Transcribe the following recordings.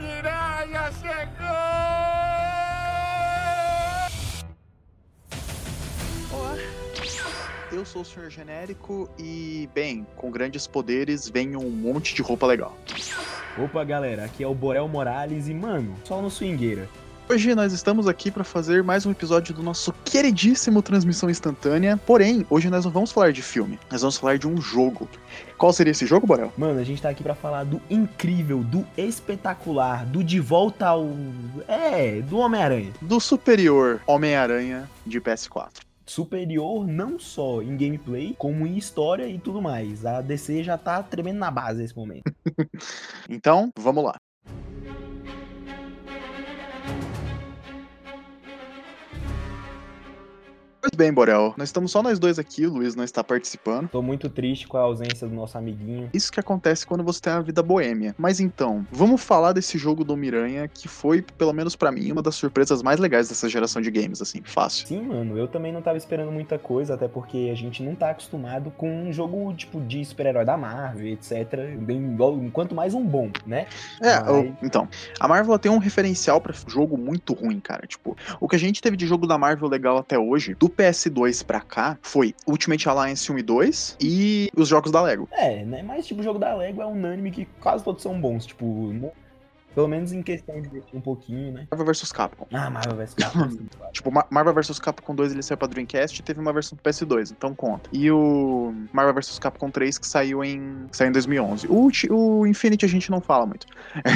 Miranha chegou! Olá, eu sou o Senhor Genérico e, bem, com grandes poderes vem um monte de roupa legal. Opa, galera, aqui é o Borel Morales e, mano, só no swingueira. Hoje nós estamos aqui para fazer mais um episódio do nosso queridíssimo Transmissão Instantânea. Porém, hoje nós não vamos falar de filme, nós vamos falar de um jogo. Qual seria esse jogo, Borel? Mano, a gente tá aqui pra falar do incrível, do espetacular, do de volta ao. É, do Homem-Aranha. Do superior Homem-Aranha de PS4. Superior não só em gameplay, como em história e tudo mais. A DC já tá tremendo na base nesse momento. Então, vamos lá. Pois bem, Borel, nós estamos só nós dois aqui, o Luiz não está participando. Tô muito triste com a ausência do nosso amiguinho. Isso que acontece quando você tem uma vida boêmia. Mas então, vamos falar desse jogo do Miranha, que foi, pelo menos pra mim, uma das surpresas mais legais dessa geração de games, assim, fácil. Sim, mano, eu também não tava esperando muita coisa, até porque a gente não tá acostumado com um jogo, tipo, de super-herói da Marvel, etc. Bem, quanto mais um bom, né? É, Mas- o- então, a Marvel tem um referencial pra jogo muito ruim, cara. Tipo, o que a gente teve de jogo da Marvel legal até hoje, do PS2 pra cá, foi Ultimate Alliance 1 e 2 e os jogos da Lego. É, né? Mas, tipo, o jogo da Lego é unânime que quase todos são bons. Tipo, pelo menos em questão de um pouquinho, né? Marvel vs Capcom. Ah, Marvel vs Capcom. Tipo, Ma- Marvel vs Capcom 2 ele saiu pra Dreamcast e teve uma versão do PS2, então conta. E o Marvel vs Capcom 3 que saiu em, que saiu em 2011. O, o Infinity a gente não fala muito.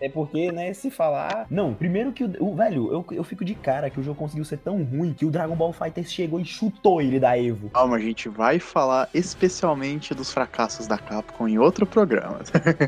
É porque, né, se falar. Não, primeiro que o. o- velho, eu, eu fico de cara que o jogo conseguiu ser tão ruim que o Dragon Ball Fighter chegou e chutou ele da Evo. Calma, a gente vai falar especialmente dos fracassos da Capcom em outro programa.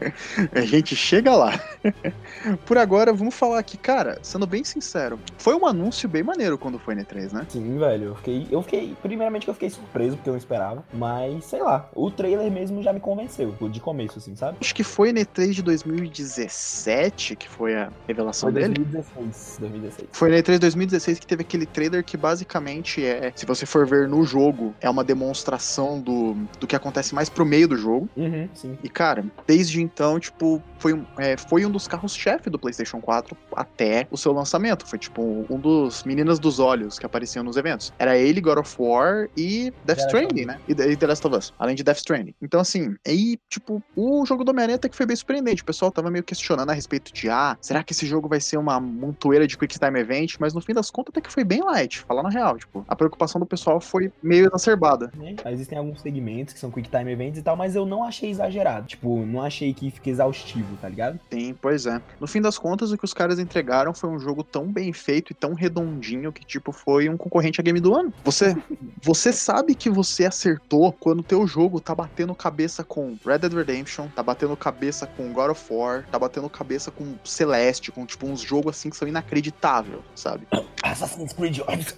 a gente chega lá. Por agora, vamos falar aqui, cara, sendo bem sincero, foi um anúncio bem maneiro quando foi na E3, né? Sim, velho. Eu fiquei. Eu fiquei. Primeiramente que eu fiquei surpreso, porque eu não esperava. Mas, sei lá, o trailer mesmo já me convenceu. De começo, assim, sabe? Acho que foi na E3 de 2017 que foi a revelação Foi dele. 2016. 2016. Foi na E3 2016 que teve aquele trailer que basicamente é, se você for ver no jogo, é uma demonstração do, do que acontece mais pro meio do jogo. Uhum, sim. E cara, desde então, tipo, foi um, é, foi um dos carros-chefe do PlayStation 4 até o seu lançamento. Foi tipo um dos Meninas dos Olhos que apareciam nos eventos. Era ele, God of War e Death Stranding, né? E, e The Last of Us, além de Death Stranding. Então, assim, aí, tipo, o jogo do Homem-Aranha até que foi bem surpreendente. O pessoal tava meio questionando a respeito de, ah, será que esse jogo vai ser uma montoeira de Quick Time Event? Mas no fim das contas, até que foi bem light, falar na real. Tipo, a preocupação do pessoal foi meio exacerbada. né? Existem alguns segmentos que são Quick Time Events e tal, mas eu não achei exagerado. Tipo, não achei que fique exaustivo, tá ligado? Sim, pois é. No fim das contas, o que os caras entregaram foi um jogo tão bem feito e tão redondinho que, tipo, foi um concorrente a game do ano. Você, você sabe que você acertou quando o teu jogo tá batendo cabeça com Red Dead Redemption, tá batendo cabeça com God of War, tá batendo cabeça com Celeste, com, tipo, uns jogos assim que são inacreditáveis, sabe? Assassin's Creed Odyssey,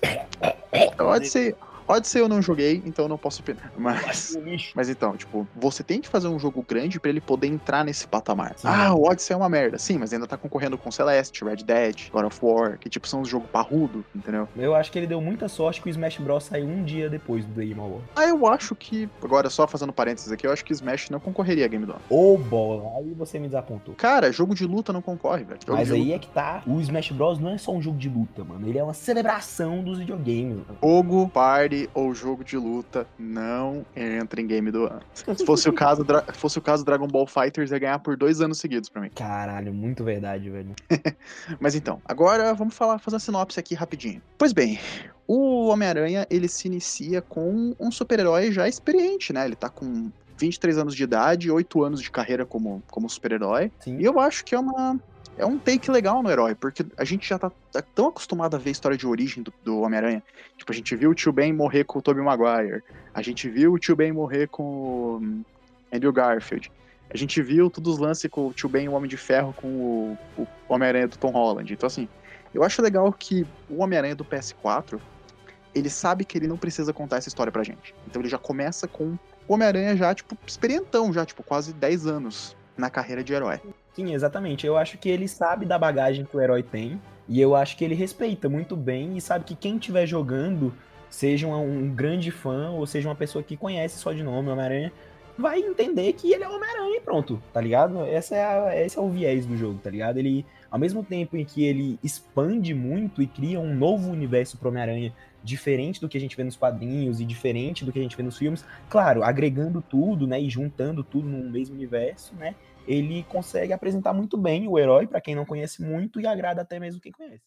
Odyssey eu não joguei, então eu não posso opinar. Mas... Mas então, tipo, você tem que fazer um jogo grande pra ele poder entrar nesse patamar. Sim. Ah, o Odyssey é uma merda. Sim, mas ainda tá concorrendo com Celeste, Red Dead, God of War, que tipo são os jogos parrudo, entendeu? Eu acho que ele deu muita sorte que o Smash Bros saiu um dia depois do The Game Award. Ah, eu acho que, agora só fazendo parênteses aqui, eu acho que Smash não concorreria a Game do ano. Ô bola, aí você me desapontou. Cara, jogo de luta não concorre, velho. Mas aí luta- é que tá. O Smash Bros não é só um jogo de luta, mano. Ele é uma celebração dos videogames. mano. Jogo, party ou jogo de luta não entra em game do ano. Se fosse o caso, Dra- fosse o caso Dragon Ball Fighters ia ganhar por dois anos seguidos pra mim. Caralho, muito verdade, velho. Mas então, agora vamos falar, fazer uma sinopse aqui rapidinho. Pois bem, o Homem-Aranha, ele se inicia com um super-herói já experiente, né? Ele tá com 23 anos de idade, 8 anos de carreira como, como super-herói. E eu acho que é uma. É um take legal no herói, porque a gente já tá, tá tão acostumado a ver a história de origem do, do Homem-Aranha. Tipo, a gente viu o Tio Ben morrer com o Tobey Maguire. A gente viu o Tio Ben morrer com o Andrew Garfield. A gente viu todos os lances com o Tio Ben e o Homem de Ferro com o, o Homem-Aranha do Tom Holland. Então, assim, eu acho legal que o Homem-Aranha do PS4, ele sabe que ele não precisa contar essa história pra gente. Então ele já começa com o Homem-Aranha já, tipo, experientão, já, tipo, quase 10 anos na carreira de herói. Sim, exatamente. Eu acho que ele sabe da bagagem que o herói tem. E eu acho que ele respeita muito bem e sabe que quem estiver jogando, seja um, grande fã ou seja uma pessoa que conhece só de nome Homem-Aranha, vai entender que ele é Homem-Aranha e pronto, tá ligado? Essa é a, esse é o viés do jogo, tá ligado? Ele, ao mesmo tempo em que ele expande muito e cria um novo universo pro Homem-Aranha diferente do que a gente vê nos quadrinhos e diferente do que a gente vê nos filmes, claro, agregando tudo, né, e juntando tudo num mesmo universo, né, ele consegue apresentar muito bem o herói para quem não conhece muito e agrada até mesmo quem conhece.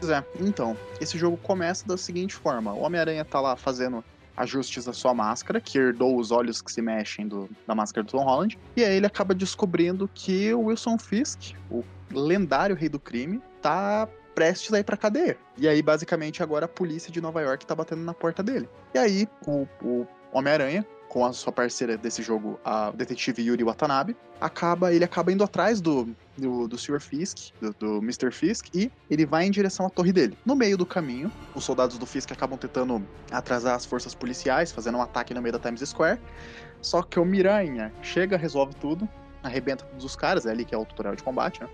Pois é, então, esse jogo começa da seguinte forma: o Homem-Aranha tá lá fazendo ajustes da sua máscara, que herdou os olhos que se mexem do, da máscara do Tom Holland, e aí ele acaba descobrindo que o Wilson Fisk, o lendário rei do crime, tá prestes a ir pra cadeia. E aí, basicamente, agora a polícia de Nova York tá batendo na porta dele. E aí, o, o Homem-Aranha com a sua parceira desse jogo, a detetive Yuri Watanabe, acaba, ele acaba indo atrás do, do, do Sr. Fisk, do, do Mr. Fisk, e ele vai em direção à torre dele. No meio do caminho, os soldados do Fisk acabam tentando atrasar as forças policiais, fazendo um ataque no meio da Times Square. Só que o Miranha chega, resolve tudo, arrebenta todos os caras, é ali que é o tutorial de combate, né?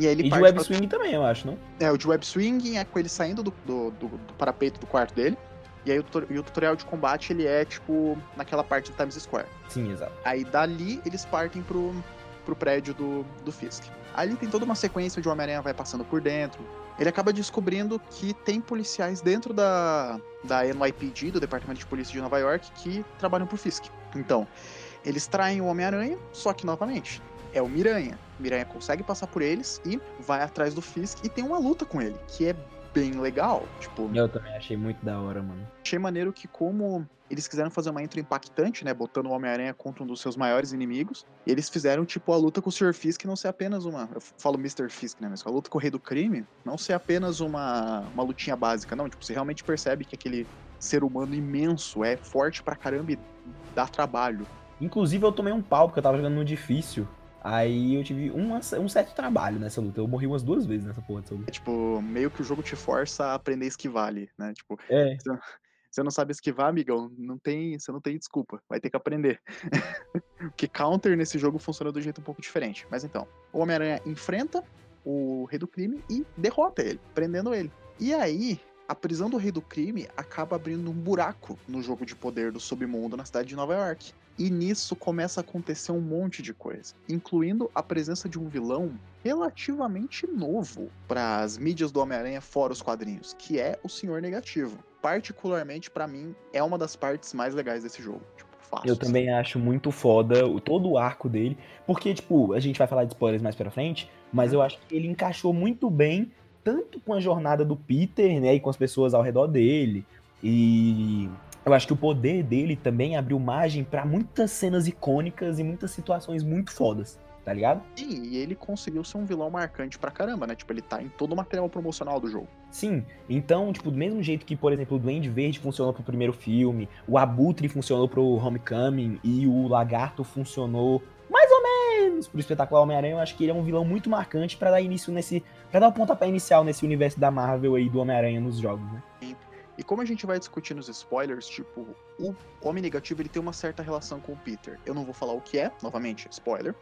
E, aí ele e de web pra... swing também, eu acho, não? É, o de web swing é com ele saindo do, do, do, do parapeito do quarto dele. E aí o, e o, tutorial de combate, ele é, tipo, naquela parte do Times Square. Sim, exato. Aí dali, eles partem pro, pro prédio do, do Fisk. Ali tem toda uma sequência de o Homem-Aranha vai passando por dentro. Ele acaba descobrindo que tem policiais dentro da, da NYPD, do Departamento de Polícia de Nova York, que trabalham pro Fisk. Então, eles traem o Homem-Aranha, só que novamente, é o Miranha. Miranha consegue passar por eles e vai atrás do Fisk e tem uma luta com ele, que é bem legal. Tipo, eu também achei muito da hora, mano. Achei maneiro que, como eles quiseram fazer uma intro impactante, né? Botando o Homem-Aranha contra um dos seus maiores inimigos. eles fizeram, tipo, a luta com o Sr. Fisk não ser apenas uma. Eu falo Mr. Fisk, né? Mas a luta com o Rei do Crime não ser apenas uma, uma lutinha básica. Não, tipo, você realmente percebe que aquele ser humano imenso é forte pra caramba e dá trabalho. Inclusive, eu tomei um pau porque eu tava jogando no difícil. Aí eu tive uma, um certo trabalho nessa luta. Eu morri umas duas vezes nessa porra dessa luta. É, tipo, meio que o jogo te força a aprender a esquivar ali, né? Tipo, é. você, você não sabe esquivar, amigão, não tem, você não tem desculpa. Vai ter que aprender. Porque counter nesse jogo funciona de um jeito um pouco diferente. Mas então, o Homem-Aranha enfrenta o Rei do Crime e derrota ele, prendendo ele. E aí, a prisão do Rei do Crime acaba abrindo um buraco no jogo de poder do submundo na cidade de Nova York. E nisso começa a acontecer um monte de coisa, incluindo a presença de um vilão relativamente novo para as mídias do Homem-Aranha fora os quadrinhos, que é o Senhor Negativo. Particularmente para mim é uma das partes mais legais desse jogo. Tipo, fácil, Eu também acho muito foda o, todo o arco dele, porque tipo, a gente vai falar de spoilers mais para frente, mas eu acho que ele encaixou muito bem tanto com a jornada do Peter, né, e com as pessoas ao redor dele. E eu acho que o poder dele também abriu margem para muitas cenas icônicas e muitas situações muito fodas, tá ligado? Sim, e ele conseguiu ser um vilão marcante pra caramba, né? Tipo, ele tá em todo o material promocional do jogo. Sim, então, tipo, do mesmo jeito que, por exemplo, o Duende Verde funcionou pro primeiro filme, o Abutre funcionou pro Homecoming e o Lagarto funcionou mais ou menos pro espetacular Homem-Aranha, eu acho que ele é um vilão muito marcante para dar início nesse. para dar o pontapé inicial nesse universo da Marvel aí do Homem-Aranha nos jogos, né? E como a gente vai discutir nos spoilers, tipo, o Homem Negativo ele tem uma certa relação com o Peter. Eu não vou falar o que é, novamente, spoiler,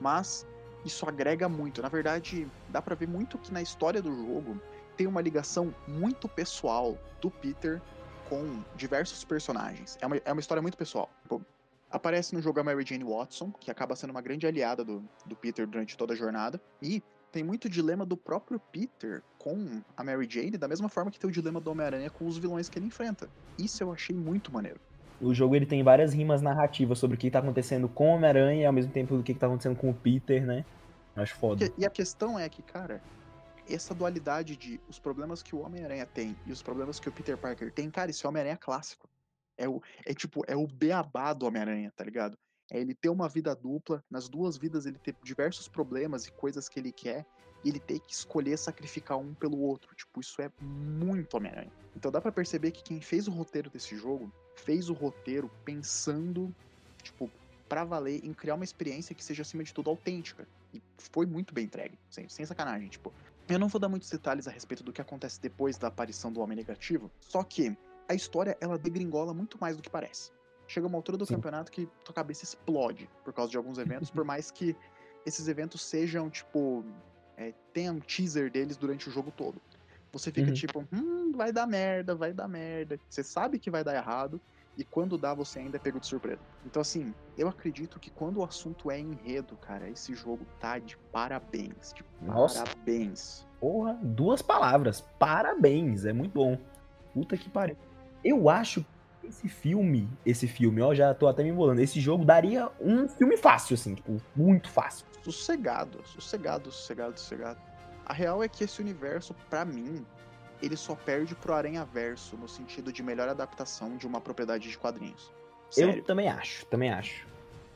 mas isso agrega muito. Na verdade, dá para ver muito que na história do jogo tem uma ligação muito pessoal do Peter com diversos personagens. É uma, é uma história muito pessoal. Tipo, aparece no jogo a Mary Jane Watson, que acaba sendo uma grande aliada do, do Peter durante toda a jornada. E tem muito dilema do próprio Peter com a Mary Jane, da mesma forma que tem o dilema do Homem-Aranha com os vilões que ele enfrenta. Isso eu achei muito maneiro. O jogo ele tem várias rimas narrativas sobre o que tá acontecendo com o Homem-Aranha e ao mesmo tempo o que tá acontecendo com o Peter, né? Acho foda. E a questão é que, cara, essa dualidade de os problemas que o Homem-Aranha tem e os problemas que o Peter Parker tem, cara, isso é Homem-Aranha clássico. É, o, é tipo, é o beabá do Homem-Aranha, tá ligado? É ele ter uma vida dupla, nas duas vidas ele ter diversos problemas e coisas que ele quer, e ele ter que escolher sacrificar um pelo outro. Tipo, isso é muito Homem-Aranha. Então dá para perceber que quem fez o roteiro desse jogo, fez o roteiro pensando, tipo, pra valer em criar uma experiência que seja, acima de tudo, autêntica. E foi muito bem entregue, sem, sem sacanagem, tipo. Eu não vou dar muitos detalhes a respeito do que acontece depois da aparição do Homem Negativo, só que a história, ela degringola muito mais do que parece chega uma altura do Sim. campeonato que tua cabeça explode por causa de alguns eventos, por mais que esses eventos sejam, tipo, é, tem um teaser deles durante o jogo todo. Você fica Uhum. tipo, hum, vai dar merda, vai dar merda. Você sabe que vai dar errado, e quando dá, você ainda é pego de surpresa. Então, assim, eu acredito que quando o assunto é enredo, cara, esse jogo tá de parabéns. De Nossa. parabéns. Porra, duas palavras. Parabéns, é muito bom. Puta que pariu. Eu acho esse filme, esse filme, ó, já tô até me embolando. Esse jogo daria um filme fácil, assim, tipo, muito fácil. Sossegado, sossegado, sossegado, sossegado. A real é que esse universo, pra mim, ele só perde pro Aranha Verso no sentido de melhor adaptação de uma propriedade de quadrinhos. Sério. Eu também acho, também acho.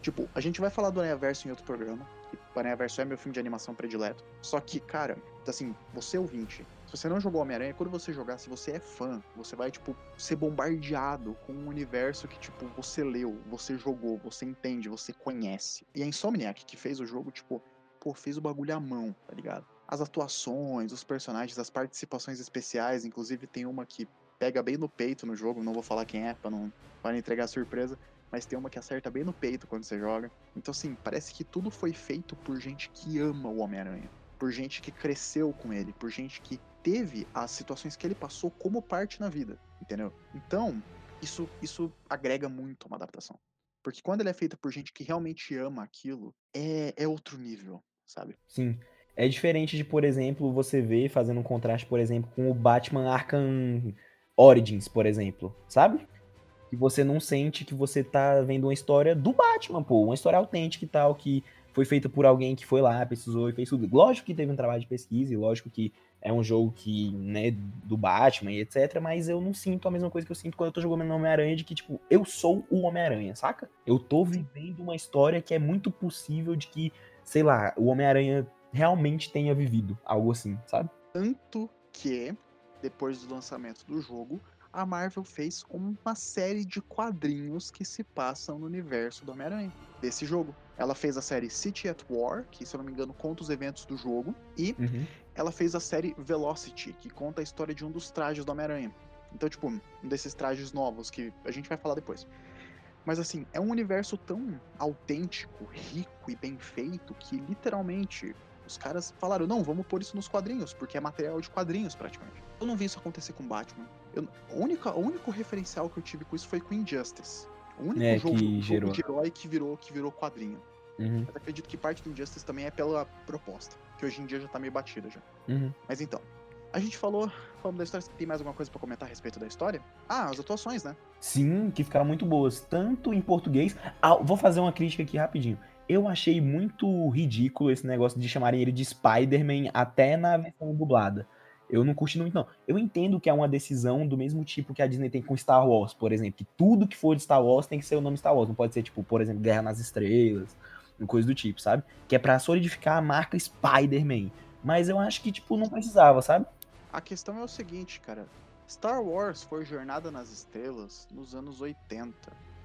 Tipo, a gente vai falar do Aranha Verso em outro programa. O Aranha Verso é meu filme de animação predileto. Só que, cara, assim, você ouvinte, você não jogou Homem-Aranha, quando você jogar, se você é fã, você vai, tipo, ser bombardeado com um universo que, tipo, você leu, você jogou, você entende, você conhece. E a Insomniac, que fez o jogo, tipo, pô, fez o bagulho à mão, tá ligado? As atuações, os personagens, as participações especiais, inclusive tem uma que pega bem no peito no jogo, não vou falar quem é, pra não, pra não entregar surpresa mas tem uma que acerta bem no peito quando você joga. Então, assim, parece que tudo foi feito por gente que ama o Homem-Aranha, por gente que cresceu com ele, por gente que teve as situações que ele passou como parte na vida, entendeu? Então, isso, isso agrega muito uma adaptação. Porque quando ele é feito por gente que realmente ama aquilo, é, é outro nível, sabe? Sim. É diferente de, por exemplo, você ver fazendo um contraste, por exemplo, com o Batman Arkham Origins, por exemplo, sabe? Que você não sente que você tá vendo uma história do Batman, pô, uma história autêntica e tal, que foi feita por alguém que foi lá, precisou e fez tudo. Lógico que teve um trabalho de pesquisa, e lógico que é um jogo que, né, do Batman e etc, mas eu não sinto a mesma coisa que eu sinto quando eu tô jogando no Homem-Aranha, de que, tipo, eu sou o Homem-Aranha, saca? Eu tô vivendo uma história que é muito possível de que, sei lá, o Homem-Aranha realmente tenha vivido algo assim, sabe? Tanto que, depois do lançamento do jogo, a Marvel fez uma série de quadrinhos que se passam no universo do Homem-Aranha, desse jogo. Ela fez a série City at War, que, se eu não me engano, conta os eventos do jogo, e Uhum. Ela fez a série Velocity, que conta a história de um dos trajes do Homem-Aranha. Então, tipo, um desses trajes novos, que a gente vai falar depois. Mas, assim, é um universo tão autêntico, rico e bem feito, que literalmente os caras falaram: não, vamos pôr isso nos quadrinhos, porque é material de quadrinhos praticamente. Eu não vi isso acontecer com Batman. Eu, a única, o único referencial que eu tive com isso foi com Injustice. O único É, jogo, que jogo gerou. de herói que virou, que virou quadrinho. Uhum. Mas acredito que parte do Injustice também é pela proposta, que hoje em dia já tá meio batida já. Uhum. Mas então, a gente falou, falamos da história, tem mais alguma coisa pra comentar a respeito da história? Ah, as atuações, né? Sim, que ficaram muito boas, tanto em português. Ah, vou fazer uma crítica aqui rapidinho. Eu achei muito ridículo esse negócio de chamarem ele de Spider-Man até na versão dublada. Eu não curti muito, não. Eu entendo que é uma decisão do mesmo tipo que a Disney tem com Star Wars, por exemplo. Que tudo que for de Star Wars tem que ser o nome Star Wars. Não pode ser, tipo, por exemplo, Guerra nas Estrelas, coisa do tipo, sabe? Que é pra solidificar a marca Spider-Man. Mas eu acho que, tipo, não precisava, sabe? A questão é o seguinte, cara. Star Wars foi Jornada nas Estrelas nos anos 80,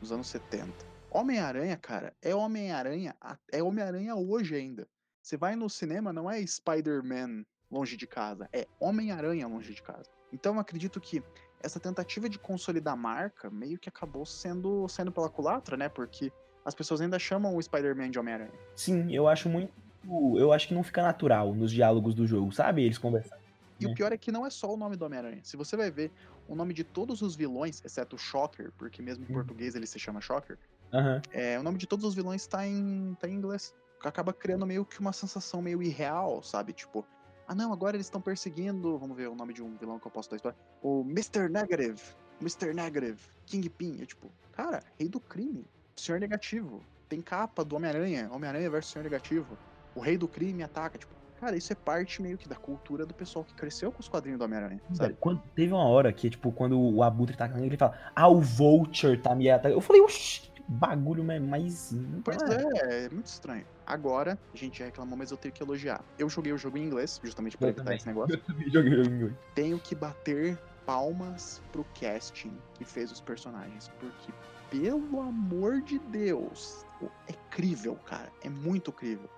nos anos 70. Homem-Aranha, cara, é Homem-Aranha, é Homem-Aranha hoje ainda. Você vai no cinema, não é Spider-Man longe de casa, é Homem-Aranha longe de casa. Então eu acredito que essa tentativa de consolidar a marca meio que acabou sendo saindo pela culatra, né? Porque as pessoas ainda chamam o Spider-Man de Homem-Aranha. Sim, eu acho muito. Eu acho que não fica natural nos diálogos do jogo, sabe? Eles conversando. E É. o pior é que não é só o nome do Homem-Aranha. Se você vai ver o nome de todos os vilões, exceto o Shocker, porque mesmo em Uhum. português ele se chama Shocker, Aham. é, o nome de todos os vilões tá em, tá em inglês. Acaba criando meio que uma sensação meio irreal, sabe? Tipo, ah não, agora eles estão perseguindo. Vamos ver o nome de um vilão que eu posso dar spoiler. O Mr. Negative. Mr. Negative. Kingpin. Eu, tipo, cara, rei do crime. Senhor Negativo. Tem capa do Homem-Aranha. Homem-Aranha versus Senhor Negativo. O rei do crime ataca. Tipo, cara, isso é parte meio que da cultura do pessoal que cresceu com os quadrinhos do Homem-Aranha, sabe? Quando, teve uma hora que, tipo, quando o Abutre tá ele fala, ah, o Vulture tá me atacando. Eu falei, oxi, que bagulho mais. mais... Pois ah, é, é muito estranho. Agora, a gente já reclamou, mas eu tenho que elogiar. Eu joguei o jogo em inglês, justamente pra Eu evitar também. esse negócio. Eu também joguei jogo em inglês. Tenho que bater palmas pro casting que fez os personagens, porque, pelo amor de Deus, é crível, cara. É muito crível.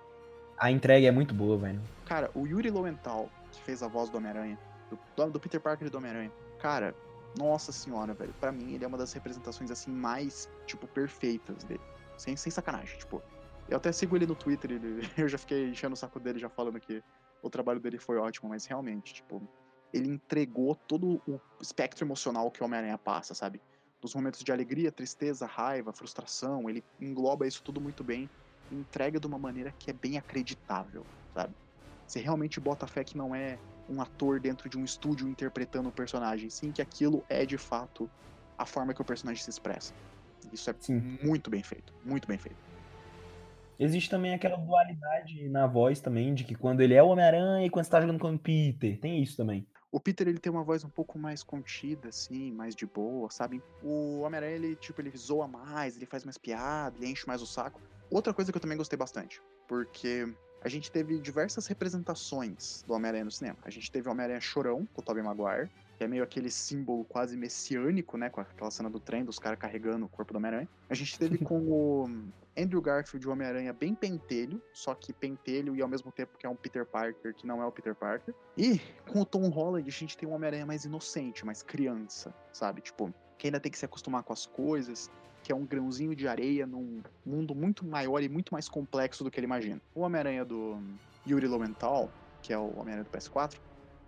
A entrega é muito boa, velho. Cara, o Yuri Lowenthal, que fez a voz do Homem-Aranha, do, do Peter Parker e do Homem-Aranha, cara, nossa senhora, velho. Pra mim, ele é uma das representações, assim, mais, tipo, perfeitas dele. Sem, sem sacanagem, tipo. Eu até sigo ele no Twitter, ele, eu já fiquei enchendo o saco dele já falando que o trabalho dele foi ótimo, mas realmente, tipo, ele entregou todo o espectro emocional que o Homem-Aranha passa, sabe? Dos momentos de alegria, tristeza, raiva, frustração, ele engloba isso tudo muito bem e entrega de uma maneira que é bem acreditável, sabe? Você realmente bota fé que não é um ator dentro de um estúdio interpretando o personagem, sim que aquilo é de fato a forma que o personagem se expressa. Isso é Sim. muito bem feito, muito bem feito. Existe também aquela dualidade na voz também, de que quando ele é o Homem-Aranha e quando você tá jogando com o Peter. Tem isso também. O Peter, ele tem uma voz um pouco mais contida, assim, mais de boa, sabe? O Homem-Aranha, ele, tipo, ele zoa mais, ele faz mais piada, ele enche mais o saco. Outra coisa que eu também gostei bastante, porque a gente teve diversas representações do Homem-Aranha no cinema. A gente teve o Homem-Aranha Chorão, com o Tobey Maguire, que é meio aquele símbolo quase messiânico, né? Com aquela cena do trem, dos caras carregando o corpo do Homem-Aranha. A gente teve com o Andrew Garfield, o Homem-Aranha, bem pentelho, só que pentelho e ao mesmo tempo que é um Peter Parker que não é o Peter Parker. E com o Tom Holland, a gente tem um Homem-Aranha mais inocente, mais criança, sabe? Tipo, que ainda tem que se acostumar com as coisas, que é um grãozinho de areia num mundo muito maior e muito mais complexo do que ele imagina. O Homem-Aranha do Yuri Lowenthal, que é o Homem-Aranha do PS4,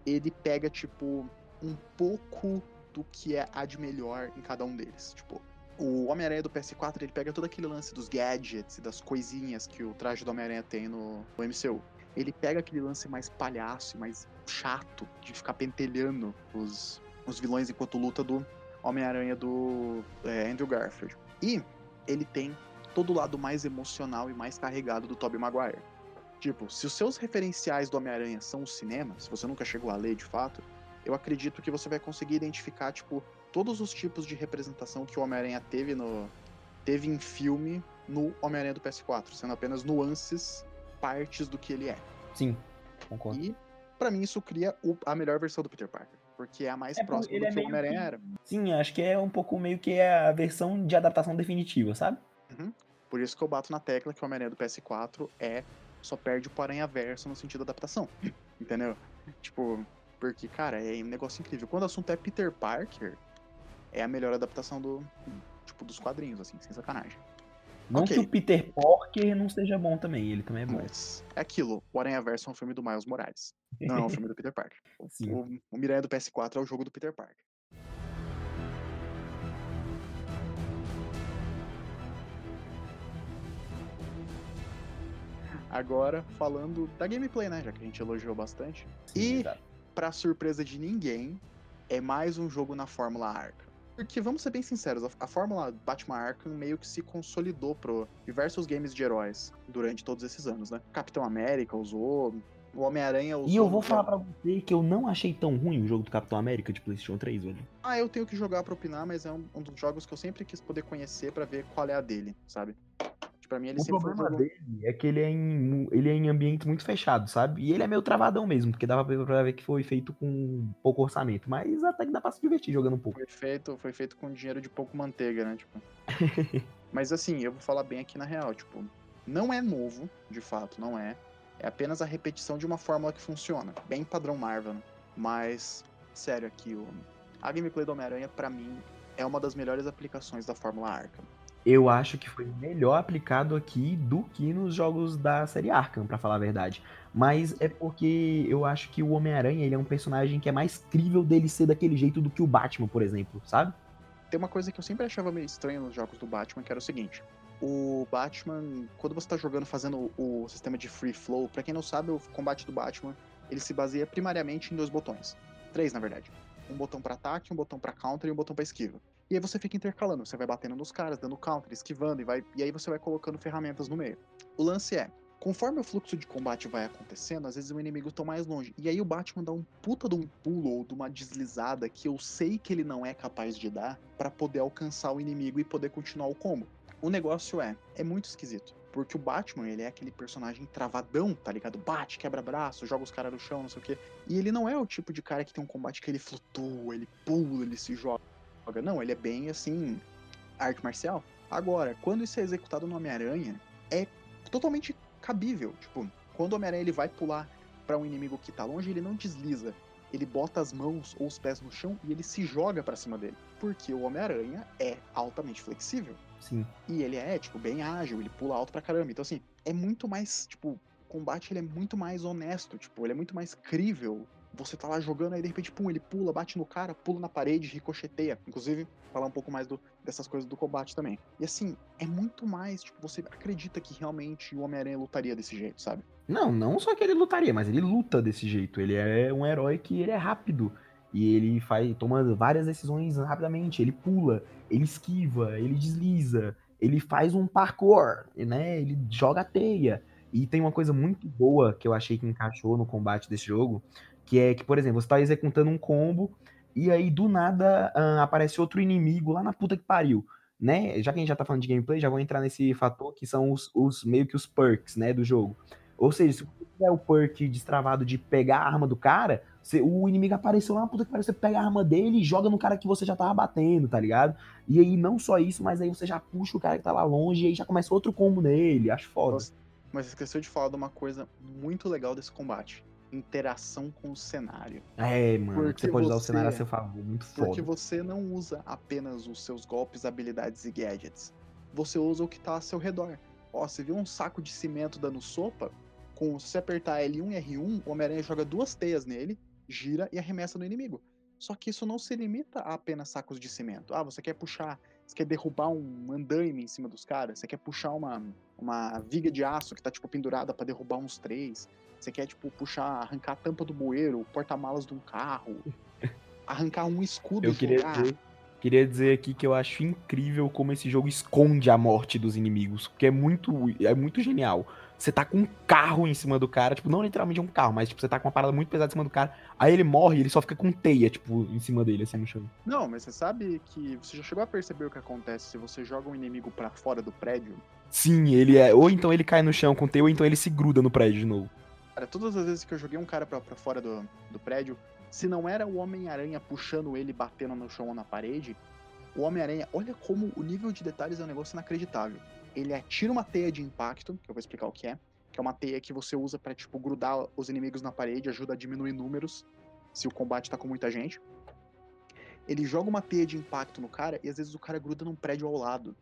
ele pega, tipo, um pouco do que é a de melhor em cada um deles. Tipo, o Homem-Aranha do PS4, ele pega todo aquele lance dos gadgets e das coisinhas que o traje do Homem-Aranha tem no, no MCU. Ele pega aquele lance mais palhaço mais chato de ficar pentelhando os, os vilões enquanto luta do Homem-Aranha do é, Andrew Garfield. E ele tem todo o lado mais emocional e mais carregado do Tobey Maguire. Tipo, se os seus referenciais do Homem-Aranha são o cinema, se você nunca chegou a ler de fato, eu acredito que você vai conseguir identificar, tipo, todos os tipos de representação que o Homem-Aranha teve no teve em filme no Homem-Aranha do PS4, sendo apenas nuances, partes do que ele é. Sim, concordo. E para mim isso cria o, a melhor versão do Peter Parker, porque é a mais É, próxima do é que o Homem-Aranha que- era. Sim, acho que é um pouco meio que a versão de adaptação definitiva, sabe? Por isso que eu bato na tecla que o Homem-Aranha do PS4 é só perde pro Aranha Verso no sentido da adaptação. Entendeu? Tipo, porque, cara, é um negócio incrível. Quando o assunto é Peter Parker, é a melhor adaptação do. Tipo, dos quadrinhos, assim, sem sacanagem. Não Ok. que o Peter Parker não seja bom também, ele também é bom. Mas é aquilo, o Aranha Verso é um filme do Miles Morales. Não é um filme do Peter Parker. O, o Miranha do PS4 é o jogo do Peter Parker. Agora, falando da gameplay, né? Já que a gente elogiou bastante. Sim, E- exato. Pra surpresa de ninguém, é mais um jogo na Fórmula Arkham. Porque, vamos ser bem sinceros, a, a Fórmula Batman Arkham meio que se consolidou pro diversos games de heróis durante todos esses anos, né? Capitão América usou, o Homem-Aranha usou. E eu vou falar pra você que eu não achei tão ruim o jogo do Capitão América de PlayStation 3, velho. Ah, eu tenho que jogar pra opinar, mas é um, um dos jogos que eu sempre quis poder conhecer pra ver qual é a dele, sabe? Pra mim ele O um problema dele é que ele é, em, ele é em ambientes muito fechados, sabe? E ele é meio travadão mesmo, porque dava pra ver que foi feito com pouco orçamento. Mas até que dá pra se divertir jogando um pouco. Foi feito, foi feito com dinheiro de pouco manteiga, né? Tipo. Mas assim, eu vou falar bem aqui na real, tipo, não é novo, de fato, não é. É apenas a repetição de uma fórmula que funciona. Bem padrão Marvel? Mas, sério, aqui, o... a gameplay do Homem-Aranha, pra mim, é uma das melhores aplicações da Fórmula Arkham. Eu acho que foi melhor aplicado aqui do que nos jogos da série Arkham, pra falar a verdade. Mas é porque eu acho que o Homem-Aranha ele é um personagem que é mais crível dele ser daquele jeito do que o Batman, por exemplo, sabe? Tem uma coisa que eu sempre achava meio estranha nos jogos do Batman, que era o seguinte. O Batman, quando você tá jogando fazendo o, sistema de free flow, pra quem não sabe, o combate do Batman, ele se baseia primariamente em dois botões. Três, na verdade. Um botão pra ataque, um botão pra counter e um botão pra esquiva. E aí você fica intercalando, você vai batendo nos caras, dando counter, esquivando, e, vai, e aí você vai colocando ferramentas no meio. O lance é, conforme o fluxo de combate vai acontecendo, às vezes o inimigo tá mais longe. E aí o Batman dá um puta de um pulo ou de uma deslizada que eu sei que ele não é capaz de dar pra poder alcançar o inimigo e poder continuar o combo. O negócio é, é muito esquisito. Porque o Batman, ele é aquele personagem travadão, tá ligado? Bate, quebra braço, joga os caras no chão, não sei o quê. E ele não é o tipo de cara que tem um combate que ele flutua, ele pula, ele se joga. Não, ele é bem assim, arte marcial. Agora, quando isso é executado no Homem-Aranha, é totalmente cabível. Tipo, quando o Homem-Aranha ele vai pular pra um inimigo que tá longe, ele não desliza. Ele bota as mãos ou os pés no chão e ele se joga pra cima dele. Porque o Homem-Aranha é altamente flexível. Sim. E ele é, tipo, bem ágil, ele pula alto pra caramba. Então, assim, é muito mais, tipo, combate ele é muito mais honesto, tipo, ele é muito mais crível. Você tá lá jogando, aí de repente, pum, ele pula, bate no cara, pula na parede, ricocheteia. Inclusive, falar um pouco mais do, dessas coisas do combate também. E assim, é muito mais, tipo, você acredita que realmente o Homem-Aranha lutaria desse jeito, sabe? Não, não só que ele lutaria, mas ele luta desse jeito. Ele é um herói que ele é rápido. E ele faz, toma várias decisões rapidamente. Ele pula, ele esquiva, ele desliza, ele faz um parkour, né? Ele joga teia. E tem uma coisa muito boa que eu achei que encaixou no combate desse jogo, que é que, por exemplo, você tá executando um combo e aí do nada uh, aparece outro inimigo lá na puta que pariu, né? Já que a gente já tá falando de gameplay, já vou entrar nesse fator que são os, os meio que os perks, né, do jogo. Ou seja, se você tiver o perk destravado de pegar a arma do cara, você, o inimigo apareceu lá na puta que pariu, você pega a arma dele e joga no cara que você já tava batendo, tá ligado? E aí não só isso, mas aí você já puxa o cara que tá lá longe e aí já começa outro combo nele, acho foda. Mas esqueceu de falar de uma coisa muito legal desse combate. Interação com o cenário. É, mano, Porque você pode usar o você- cenário a seu favor, muito foda. Porque você não usa apenas os seus golpes, habilidades e gadgets. Você usa o que tá ao seu redor. Ó, você viu um saco de cimento dando sopa? Com, se você apertar L1 e R1, o Homem-Aranha joga duas teias nele, gira e arremessa no inimigo. Só que isso não se limita a apenas sacos de cimento. Ah, você quer puxar, você quer derrubar um andaime em cima dos caras, você quer puxar uma, uma viga de aço que tá, tipo, pendurada pra derrubar uns três. Você quer, tipo, puxar, arrancar a tampa do bueiro, porta-malas de um carro, arrancar um escudo Eu queria dizer, queria dizer aqui que eu acho incrível como esse jogo esconde a morte dos inimigos, porque é muito, é muito genial. Você tá com um carro em cima do cara, tipo, não literalmente um carro, mas tipo, você tá com uma parada muito pesada em cima do cara, aí ele morre e ele só fica com teia, tipo, em cima dele, assim, no chão. Não, mas você sabe que você já chegou a perceber o que acontece se você joga um inimigo pra fora do prédio? Sim, ele é. Ou então ele cai no chão com teia, ou então ele se gruda no prédio de novo. Cara, todas as vezes que eu joguei um cara pra, pra fora do, do prédio, se não era o Homem-Aranha puxando ele, batendo no chão ou na parede, o Homem-Aranha, olha como o nível de detalhes é um negócio inacreditável. Ele atira uma teia de impacto, que eu vou explicar o que é, que é uma teia que você usa pra, tipo, grudar os inimigos na parede, ajuda a diminuir números, se o combate tá com muita gente. Ele joga uma teia de impacto no cara e às vezes o cara gruda num prédio ao lado.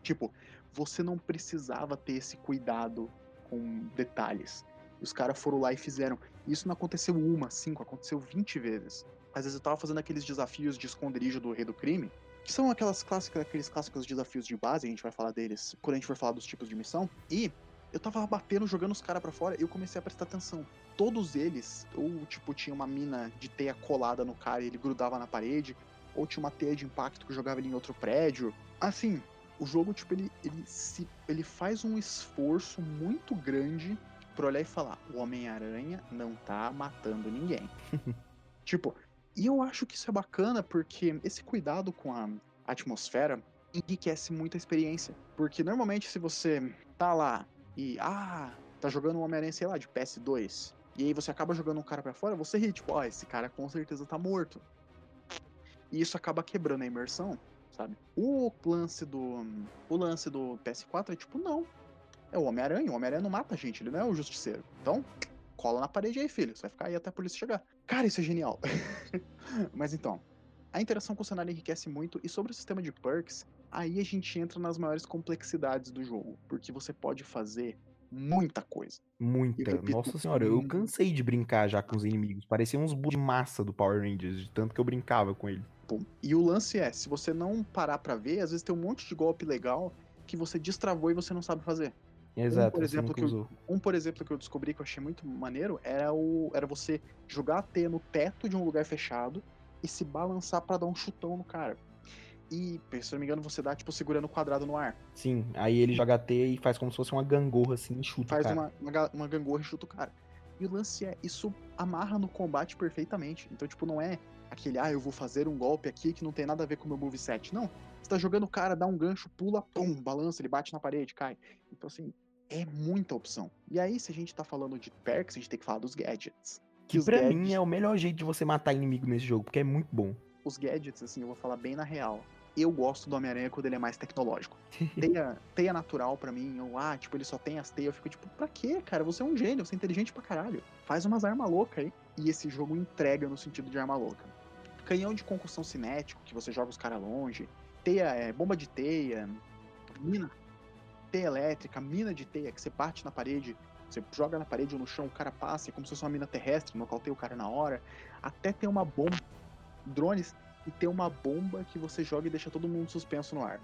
Tipo, você não precisava ter esse cuidado com detalhes. Os caras foram lá e fizeram. Isso não aconteceu uma, cinco, aconteceu 20 vezes. Às vezes eu tava fazendo aqueles desafios de esconderijo do Rei do Crime, que são aquelas clássicas, aqueles clássicos desafios de base, a gente vai falar deles quando a gente for falar dos tipos de missão. E eu tava batendo, jogando os caras pra fora, e eu comecei a prestar atenção. Todos eles, ou tipo, tinha uma mina de teia colada no cara e ele grudava na parede, ou tinha uma teia de impacto que jogava ele em outro prédio. Assim, o jogo, tipo, ele, ele, se, ele faz um esforço muito grande pra olhar e falar: o Homem-Aranha não tá matando ninguém. tipo, e eu acho que isso é bacana porque esse cuidado com a atmosfera enriquece muito a experiência. Porque normalmente, se você tá lá e, ah, tá jogando um Homem-Aranha, sei lá, de PS2, e aí você acaba jogando um cara pra fora, você ri, tipo, ó, esse cara com certeza tá morto. E isso acaba quebrando a imersão, sabe? O lance do. O lance do PS4 é tipo, não. É o Homem-Aranha. O Homem-Aranha não mata a gente, ele não é o justiceiro. Então, cola na parede aí, filho. Você vai ficar aí até a polícia chegar. Cara, isso é genial. Mas então, a interação com o cenário enriquece muito. E sobre o sistema de perks, aí a gente entra nas maiores complexidades do jogo. Porque você pode fazer muita coisa. Muita. repito, Nossa senhora, eu cansei de brincar já com os inimigos. Pareciam uns de massa do Power Rangers, de tanto que eu brincava com ele. E o lance é, se você não parar pra ver, às vezes tem um monte de golpe legal que você destravou e você não sabe fazer. Exato, por você exemplo, que eu-. Um, por exemplo, que eu descobri que eu achei muito maneiro era o era você jogar a teia no teto de um lugar fechado e se balançar pra dar um chutão no cara. E, se eu não me engano, você dá, tipo, segurando o quadrado no ar. Sim, aí ele joga teia e faz como se fosse uma gangorra assim e chuta o Faz cara. uma, uma, ga- uma gangorra e chuta o cara. E o lance é, isso amarra no combate perfeitamente. Então, tipo, não é aquele, ah, eu vou fazer um golpe aqui que não tem nada a ver com o meu moveset. Não. Você tá jogando o cara, dá um gancho, pula, pum, balança, ele bate na parede, cai. Então, assim, é muita opção. E aí, se a gente tá falando de perks, a gente tem que falar dos gadgets. Que os pra gadgets, mim é o melhor jeito de você matar inimigo nesse jogo, porque é muito bom. os gadgets, assim, eu vou falar bem na real. Eu gosto do Homem-Aranha quando ele é mais tecnológico. Teia, teia natural pra mim, eu, ah, tipo, ele só tem as teias, eu fico tipo, pra quê, cara? Você é um gênio, você é inteligente pra caralho. Faz umas armas loucas aí. E esse jogo entrega no sentido de arma louca. Canhão de concussão cinético, que você joga os caras longe. Teia, é, bomba de teia. Mina. Teia elétrica, mina de teia, que você bate na parede Você joga na parede ou no chão, o cara passa, é como se fosse uma mina terrestre, nocauteia o cara na hora. Até tem uma bomba, drones, e tem uma bomba que você joga e deixa todo mundo suspenso no ar.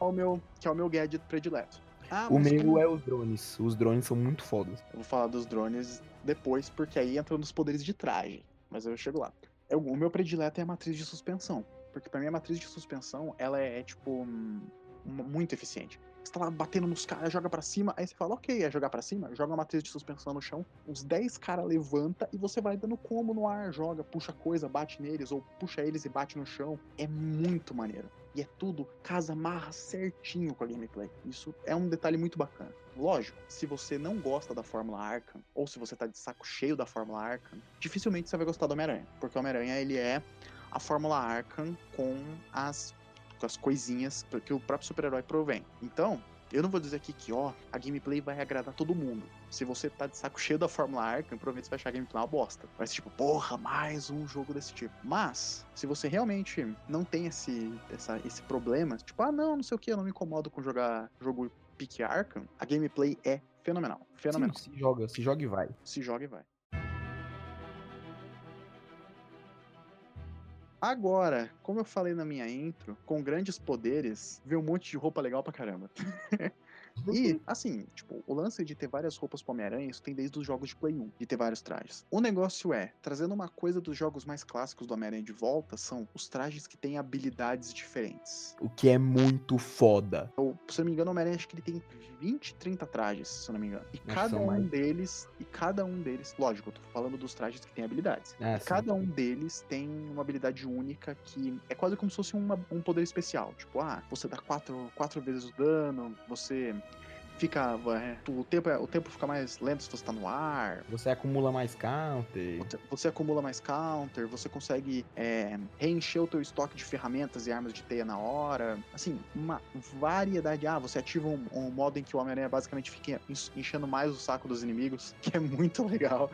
É o meu, que é o meu gadget predileto. Ah, O meu como- é os drones. Os drones são muito fodas. Eu vou falar dos drones depois, porque aí entra nos poderes de traje. Mas eu chego lá. Eu- o meu predileto é a matriz de suspensão. Porque pra mim a matriz de suspensão, ela é, tipo, hum, mu- muito eficiente. Você tá lá batendo nos caras, joga pra cima, aí você fala, ok, é jogar pra cima, joga uma matriz de suspensão no chão, uns 10 caras levanta e você vai dando combo no ar, joga, puxa coisa, bate neles, ou puxa eles e bate no chão. É muito maneiro. E é tudo casa amarra certinho com a gameplay. Isso é um detalhe muito bacana. Lógico, se você não gosta da Fórmula Arkham, ou se você tá de saco cheio da Fórmula Arkham, dificilmente você vai gostar do Homem-Aranha. Porque o Homem-Aranha, ele é a Fórmula Arkham com as, com as coisinhas que o próprio super-herói provém. Então, eu não vou dizer aqui que, ó, a gameplay vai agradar todo mundo. Se você tá de saco cheio da Fórmula Arkham, provavelmente você vai achar a gameplay uma bosta. Vai ser tipo, porra, mais um jogo desse tipo. Mas, se você realmente não tem esse, essa, esse problema, tipo, ah, não, não sei o que, eu não me incomodo com jogar jogo pique Arkham, a gameplay é fenomenal. Fenomenal. Sim, se joga, se joga e vai. Se joga e vai. Agora, como eu falei na minha intro, com grandes poderes, vem um monte de roupa legal pra caramba. E, assim, tipo, o lance de ter várias roupas pro Homem-Aranha, isso tem desde os jogos de Play 1, de ter vários trajes. O negócio é, trazendo uma coisa dos jogos mais clássicos do Homem-Aranha de volta, são os trajes que têm habilidades diferentes. O que é muito foda. Ou, se eu não me engano, o Homem-Aranha acho que ele tem 20, 30 trajes, se eu não me engano. E que cada um deles, e cada um deles, lógico, eu tô falando dos trajes que têm habilidades. Ah, cada um deles tem uma habilidade única que é quase como se fosse uma- um poder especial. Tipo, ah, você dá quatro, quatro vezes o dano, você fica. é, o, tempo, é- o tempo fica mais lento se você tá no ar. Você acumula mais counter. Você acumula mais counter, você consegue é, reencher o teu estoque de ferramentas e armas de teia na hora. Assim, uma variedade. Ah, você ativa um, um modo em que o Homem-Aranha basicamente fica en- enchendo mais o saco dos inimigos, que é muito legal.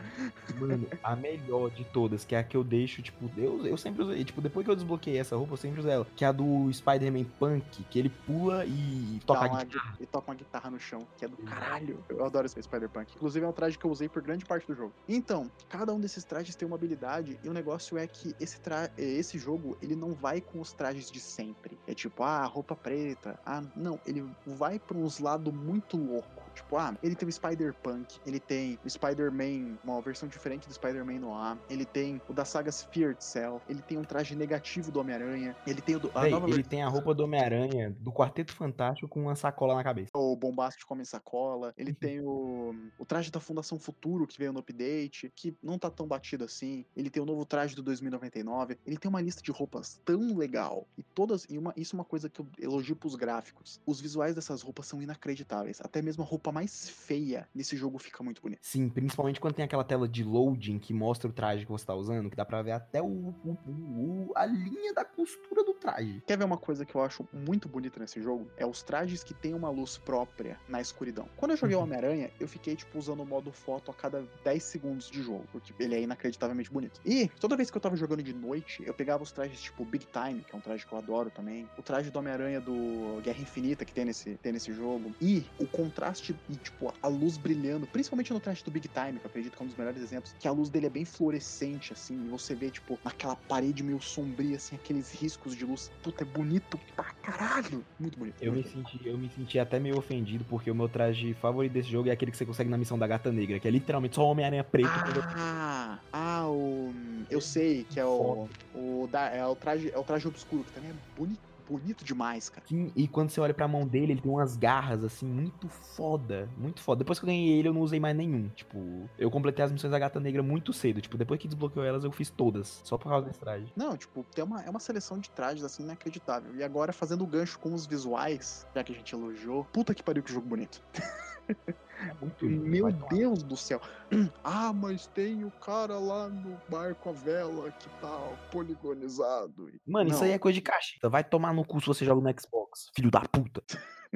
Mano, a melhor de todas, que é a que eu deixo, tipo, eu, eu sempre usei. Tipo, depois que eu desbloqueei essa roupa, eu sempre usei ela. Que é a do Spider-Man Punk, que ele pula e toca Dá a uma guitarra. gui- e toca uma guitarra no chão, que é do caralho. Eu adoro esse Spider-Punk. Inclusive é um traje que eu usei por grande parte do jogo. Então, cada um desses trajes tem uma habilidade, e o negócio é que esse, tra... esse jogo, ele não vai com os trajes de sempre. É tipo, ah, roupa preta. Ah, não, ele vai pra uns lados muito louco. Tipo, ah, ele tem o Spider-Punk, ele tem o Spider-Man, uma versão diferente do Spider-Man no ar, ele tem o da saga Fear Itself, ele tem um traje negativo do Homem-Aranha, ele tem o do, a Véi, nova ele tem a roupa do Homem-Aranha do Quarteto Fantástico com uma sacola na cabeça. o Bombástico come sacola, ele tem o, o traje da Fundação Futuro que veio no update, que não tá tão batido assim. Ele tem o novo traje do 2099. Ele tem uma lista de roupas tão legal. E todas. E uma, isso é uma coisa que eu elogio pros gráficos. Os visuais dessas roupas são inacreditáveis. Até mesmo a roupa mais feia nesse jogo fica muito bonita. Sim, principalmente quando tem aquela tela de loading que mostra o traje que você tá usando, que dá pra ver até o, o- o- a linha da costura do traje. Quer ver uma coisa que eu acho muito bonita nesse jogo? É os trajes que têm uma luz própria na escuridão. Quando eu joguei o Uhum. Homem-Aranha, eu fiquei, tipo, usando o modo foto a cada 10 segundos de jogo, porque ele é inacreditavelmente bonito. E toda vez que eu tava jogando de noite, eu pegava os trajes, tipo, Big Time, que é um traje que eu adoro também, o traje do Homem-Aranha do Guerra Infinita, que tem nesse, tem nesse jogo, e o contraste e, tipo, a luz brilhando, principalmente no traje do Big Time, que eu acredito que é um dos melhores exemplos, que a luz dele é bem fluorescente, assim, e você vê, tipo, naquela parede meio sombria, assim, aqueles riscos de luz. Puta, é bonito pra caralho! Muito bonito. Eu me, muito bonito. senti, eu me senti até meio ofendido, porque o meu traje favorito desse jogo é aquele que você consegue na missão da gata negra, que é literalmente só Homem-Aranha preto. Ah, ah, o. Eu sei que é o. O da, é o traje, é o traje obscuro, que também é bonito, bonito demais, cara. Sim, e quando você olha pra mão dele, ele tem umas garras, assim, muito foda. Muito foda. Depois que eu ganhei ele, eu não usei mais nenhum. Tipo, eu completei as missões da gata negra muito cedo. Tipo, depois que desbloqueou elas, eu fiz todas. Só por causa desse traje. Não, tipo, tem uma, é uma seleção de trajes assim inacreditável. E agora, fazendo o gancho com os visuais, já que a gente elogiou, puta que pariu que jogo bonito. É muito lindo. Meu. Deus do céu. Ah, mas tem o cara lá no barco a vela que tá poligonizado. Mano, isso aí Não. é coisa de cacheta. Vai tomar no cu se você joga no Xbox. Xbox, filho da puta.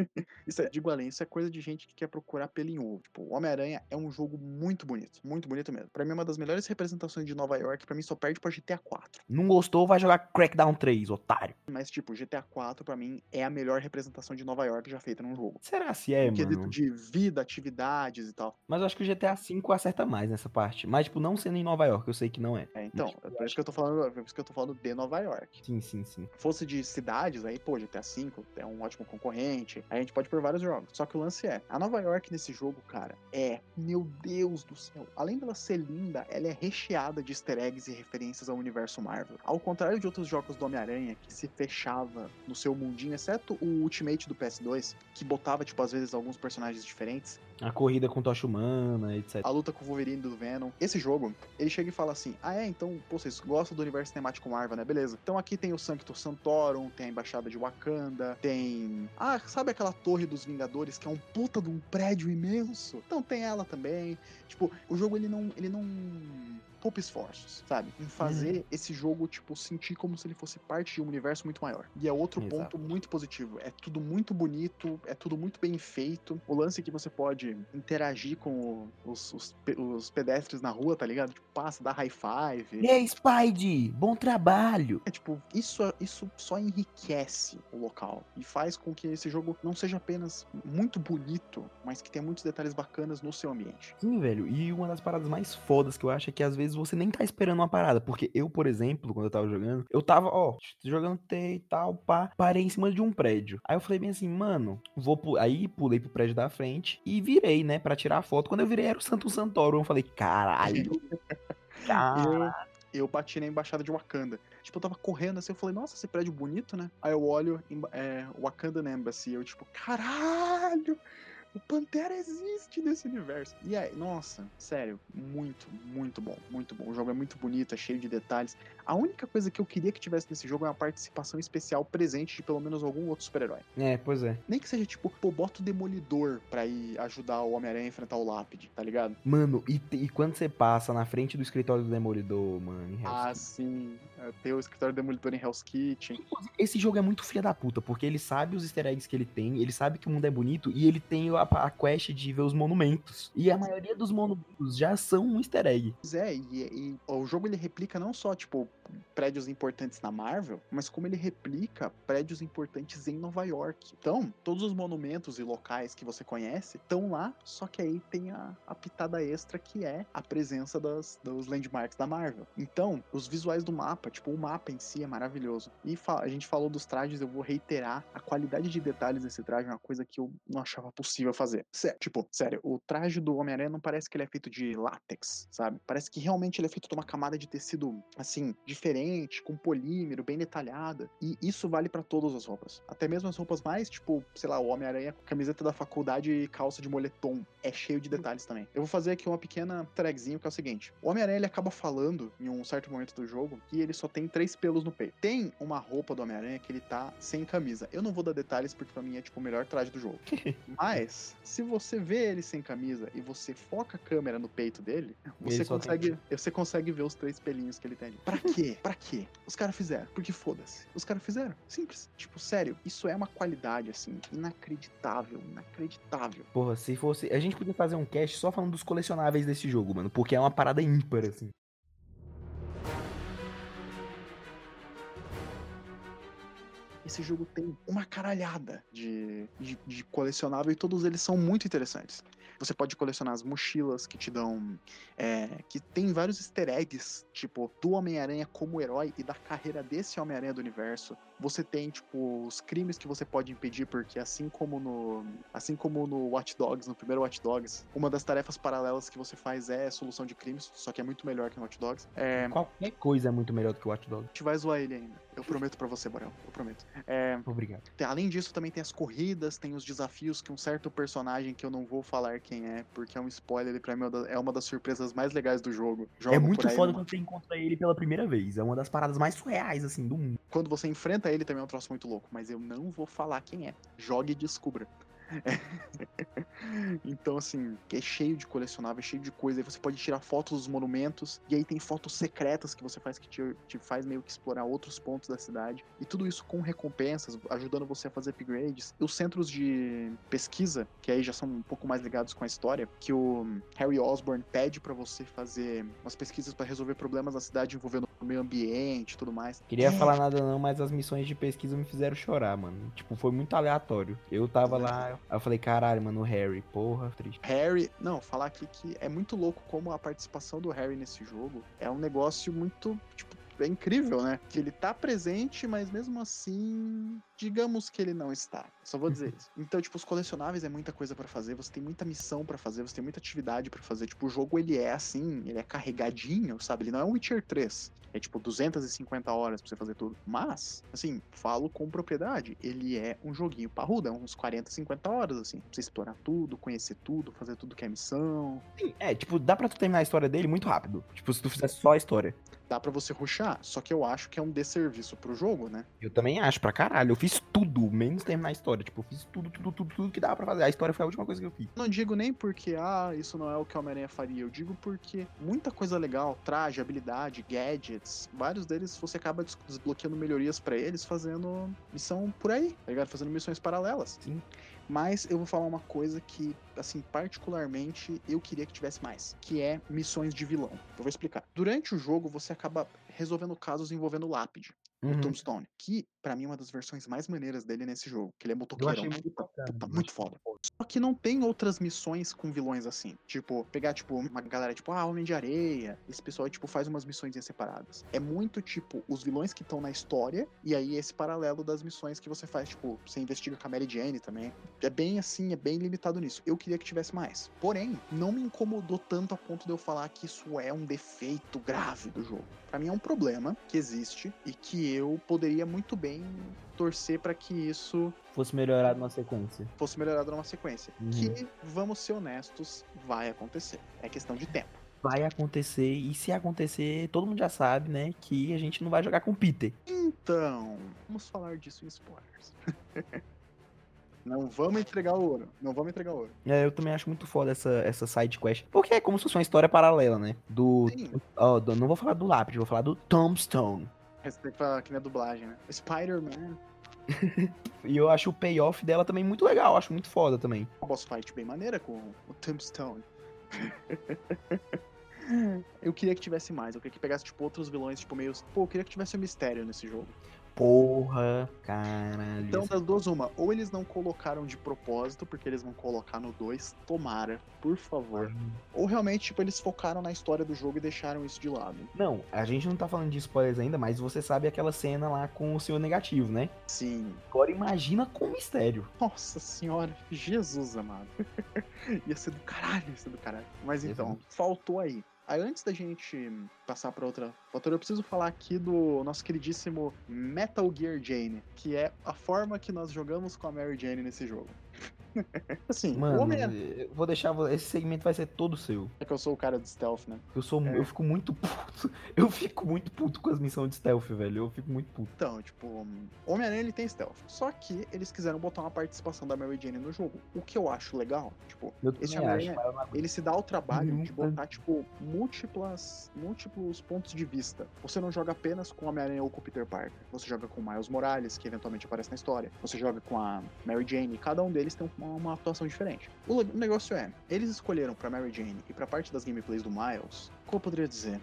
Isso é, digo além, isso é coisa de gente que quer procurar pelo em ovo. Tipo, o Homem-Aranha é um jogo muito bonito. Muito bonito mesmo. Pra mim, é uma das melhores representações de Nova York. Pra mim, só perde pra GTA 4. Não gostou, vai jogar Crackdown 3, otário. Mas, tipo, GTA 4, pra mim, é a melhor representação de Nova York já feita num jogo. Será se é, quesito mano? de vida, atividades e tal. Mas eu acho que o GTA V acerta mais nessa parte. Mas, tipo, não sendo em Nova York, eu sei que não é. É, então, Mas, é por isso que eu tô falando, é por isso que eu tô falando de Nova York. Sim, sim, sim. fosse de cidades, aí, pô, GTA V é um ótimo concorrente. A gente pode por vários jogos. Só que o lance é, a Nova York nesse jogo, cara, é, meu Deus do céu. Além dela ser linda, ela é recheada de easter eggs e referências ao universo Marvel. Ao contrário de outros jogos do Homem-Aranha, que se fechava no seu mundinho, exceto o Ultimate do PS2, que botava, tipo, às vezes alguns personagens diferentes, A corrida com tocha humana, etc. a luta com o Wolverine do Venom. Esse jogo, ele chega e fala assim: Ah, é? Então, pô, vocês gostam do universo cinemático Marvel, né? Beleza. Então aqui tem o Sancto Santorum, tem a Embaixada de Wakanda, tem. Ah, sabe aquela Torre dos Vingadores que é um puta de um prédio imenso? Então tem ela também. Tipo, o jogo ele não. Ele não. Poupa esforços, sabe? Em fazer esse jogo, tipo, sentir como se ele fosse parte de um universo muito maior. E é outro Exato. ponto muito positivo. É tudo muito bonito, é tudo muito bem feito. O lance é que você pode interagir com os, os, os pedestres na rua, tá ligado? Tipo, passa, dá high five. E aí, Spidey, bom trabalho. É tipo, isso, isso só enriquece o local e faz com que esse jogo não seja apenas muito bonito, mas que tenha muitos detalhes bacanas no seu ambiente. Sim, velho. E uma das paradas mais fodas que eu acho é que às vezes você nem tá esperando uma parada. Porque eu, por exemplo, quando eu tava jogando, eu tava, ó, jogando T e tal, pá, parei em cima de um prédio. Aí eu falei bem assim, mano, vou pu Aí pulei pro prédio da frente e virei, né, pra tirar a foto. Quando eu virei era o Santo Santorum. Eu falei, caralho. caralho. Eu, eu bati na embaixada de Wakanda. Tipo, eu tava correndo assim, eu falei, nossa, esse prédio bonito, né? Aí eu olho, emba- é, Wakanda Embassy, eu tipo, caralho! O Pantera existe nesse universo. E aí, nossa, sério, muito, muito bom, muito bom. O jogo é muito bonito, é cheio de detalhes. A única coisa que eu queria que tivesse nesse jogo é uma participação especial presente de pelo menos algum outro super-herói. É, pois é. Nem que seja tipo, pô, bota o Demolidor pra ir ajudar o Homem-Aranha a enfrentar o Lápide, tá ligado? Mano, e, e quando você passa na frente do escritório do Demolidor, mano, Ah, sim. É, Ter o escritório Demolidor em Hell's Kitchen. Esse jogo é muito filha da puta, porque ele sabe os easter eggs que ele tem, ele sabe que o mundo é bonito e ele tem a, a quest de ver os monumentos. E a maioria dos monumentos já são um easter egg. Pois é, e, e o jogo ele replica não só, tipo, prédios importantes na Marvel, mas como ele replica prédios importantes em Nova York. Então, todos os monumentos e locais que você conhece estão lá, só que aí tem a, a pitada extra que é a presença das, dos landmarks da Marvel. Então, os visuais do mapa, tipo, o mapa em si é maravilhoso. E a gente falou dos trajes, eu vou reiterar, a qualidade de detalhes desse traje é uma coisa que eu não achava possível fazer. Sério, tipo, sério, o traje do Homem-Aranha não parece que ele é feito de látex, sabe? Parece que realmente ele é feito de uma camada de tecido, assim, diferente, com polímero, bem detalhada. E isso vale pra todas as roupas. Até mesmo as roupas mais, tipo, sei lá, o Homem-Aranha com camiseta da faculdade e calça de moletom. É cheio de detalhes também. Eu vou fazer aqui uma pequena tagzinho que é o seguinte: o Homem-Aranha ele acaba falando em um certo momento do jogo que ele só tem três pelos no peito. Tem uma roupa do Homem-Aranha que ele tá sem camisa. Eu não vou dar detalhes porque pra mim é tipo o melhor traje do jogo. Mas, se você vê ele sem camisa e você foca a câmera no peito dele, você Ele só consegue, você consegue ver os três pelinhos que ele tem ali. Pra quê? Pra quê? Os caras fizeram. Porque foda-se. Os caras fizeram. Simples. Tipo, sério, isso é uma qualidade, assim, inacreditável. Inacreditável. Porra, se fosse. A gente podia fazer um cast só falando dos colecionáveis desse jogo, mano. Porque é uma parada ímpar, assim. Esse jogo tem uma caralhada de, de, de colecionável e todos eles são muito interessantes. Você pode colecionar as mochilas que te dão. é, que tem vários easter eggs, tipo, do Homem-Aranha como herói e da carreira desse Homem-Aranha do universo. Você tem, tipo, os crimes que você pode impedir, porque assim como no. Assim como no Watch Dogs, no primeiro Watch Dogs, uma das tarefas paralelas que você faz é solução de crimes, só que é muito melhor que no Watch Dogs. É, Qualquer coisa é muito melhor do que o Watch Dogs. a gente vai zoar ele ainda. Eu prometo pra você, Borel. Eu prometo. É, Obrigado. Além disso, também tem as corridas, tem os desafios que um certo personagem que eu não vou falar quem é, porque é um spoiler, e pra mim é uma é uma das surpresas mais legais do jogo. Jogo é muito foda numa- quando você encontra ele pela primeira vez. É uma das paradas mais surreais, assim, do mundo. Quando você enfrenta ele também é um troço muito louco, mas eu não vou falar quem é. Jogue e descubra. então, assim, é cheio de colecionáveis, cheio de coisa. Aí você pode tirar fotos dos monumentos, e aí tem fotos secretas que você faz que te, te faz meio que explorar outros pontos da cidade. E tudo isso com recompensas, ajudando você a fazer upgrades. E os centros de pesquisa, que aí já são um pouco mais ligados com a história, que o Harry Osborn pede para você fazer umas pesquisas para resolver problemas na cidade envolvendo o meio ambiente e tudo mais. Queria é. falar nada não, mas as missões de pesquisa me fizeram chorar, mano. Tipo, foi muito aleatório. Eu tava lá, aí eu falei, caralho, mano, o Harry, porra, triste. Harry, não, falar aqui que é muito louco como a participação do Harry nesse jogo é um negócio muito, tipo, é incrível, né? Que ele tá presente, mas mesmo assim, digamos que ele não está. Só vou dizer isso. Então, tipo, os colecionáveis é muita coisa para fazer, você tem muita missão para fazer, você tem muita atividade para fazer. Tipo, o jogo ele é assim, ele é carregadinho, sabe? Ele não é um Witcher 3. É tipo 250 horas pra você fazer tudo. Mas, assim, falo com propriedade, ele é um joguinho parrudo, é uns 40, 50 horas, assim. Pra você explorar tudo, conhecer tudo, fazer tudo que é missão. Sim, é, tipo, dá pra tu terminar a história dele muito rápido. Tipo, se tu fizer só a história. Dá pra você ruxar, só que eu acho que é um desserviço pro jogo, né? Eu também acho, pra caralho. Eu fiz tudo, menos terminar a história. Tipo, eu fiz tudo, tudo, tudo, tudo que dava pra fazer. A história foi a última coisa que eu fiz. Não digo nem porque, ah, isso não é o que o Homem-Aranha faria. Eu digo porque muita coisa legal, traje, habilidade, gadgets, vários deles você acaba desbloqueando melhorias para eles fazendo missão por aí, tá ligado? Fazendo missões paralelas. Sim. Mas eu vou falar uma coisa que, assim, particularmente eu queria que tivesse mais, que é missões de vilão. Eu vou explicar. Durante o jogo você acaba resolvendo casos envolvendo lápide uhum. o Tombstone, que para mim é uma das versões mais maneiras dele nesse jogo, que ele é motoqueirão, muito, puta, muito foda. Só que não tem outras missões com vilões assim, tipo, pegar tipo uma galera tipo, ah, Homem de Areia, esse pessoal tipo faz umas missões separadas. É muito tipo os vilões que estão na história e aí esse paralelo das missões que você faz, tipo, você investiga com a Mary Jane também. É bem assim, é bem limitado nisso. Eu queria que tivesse mais. Porém, não me incomodou tanto a ponto de eu falar que isso é um defeito grave do jogo. Para mim é um problema que existe e que eu poderia muito bem torcer para que isso fosse melhorado numa sequência. Fosse melhorado numa sequência. Uhum. Que, vamos ser honestos, vai acontecer. É questão de tempo. Vai acontecer, e se acontecer, todo mundo já sabe, né, que a gente não vai jogar com o Peter. Então, vamos falar disso em spoilers. Não vamos entregar ouro. Não vamos entregar ouro. É, eu também acho muito foda essa, essa side quest. Porque é como se fosse uma história paralela, né? Do. Ó, do não vou falar do lápide, vou falar do Tombstone. Respeito pra quem é dublagem, né? Spider-Man. e eu acho o payoff dela também muito legal, acho muito foda também. Uma boss fight bem maneira com o Tombstone. eu queria que tivesse mais, eu queria que pegasse, tipo, outros vilões, tipo, meio. Pô, eu queria que tivesse um mistério nesse jogo. Porra, caralho. Então, das duas, uma. Ou eles não colocaram de propósito, porque eles vão colocar no 2. Tomara, por favor. Hum. Ou realmente, tipo, eles focaram na história do jogo e deixaram isso de lado. Não, a gente não tá falando de spoilers ainda, mas você sabe aquela cena lá com o seu negativo, né? Sim. Agora imagina com mistério. Nossa senhora, Jesus amado. ia ser do caralho, ia ser do caralho. Mas então, Exato. faltou aí. Antes da gente passar para outra fator, eu preciso falar aqui do nosso queridíssimo Metal Gear Jane, que é a forma que nós jogamos com a Mary Jane nesse jogo. assim, Mano, o homem é... vou deixar. Esse segmento vai ser todo seu. É que eu sou o cara de stealth, né? Eu sou. É. Eu fico muito puto. Eu fico muito puto com as missões de stealth, velho. Eu fico muito puto. Então, tipo, Homem-Aranha ele tem stealth. Só que eles quiseram botar uma participação da Mary Jane no jogo. O que eu acho legal, tipo, esse Homem-Aranha, ele se dá o trabalho uhum. de botar, tipo, múltiplas, múltiplos pontos de vista. Você não joga apenas com Homem-Aranha ou com o Peter Parker. Você joga com Miles Morales, que eventualmente aparece na história. Você joga com a Mary Jane. Cada um deles tem um uma, atuação diferente. O negócio é, eles escolheram para Mary Jane e para parte das gameplays do Miles, como eu poderia dizer,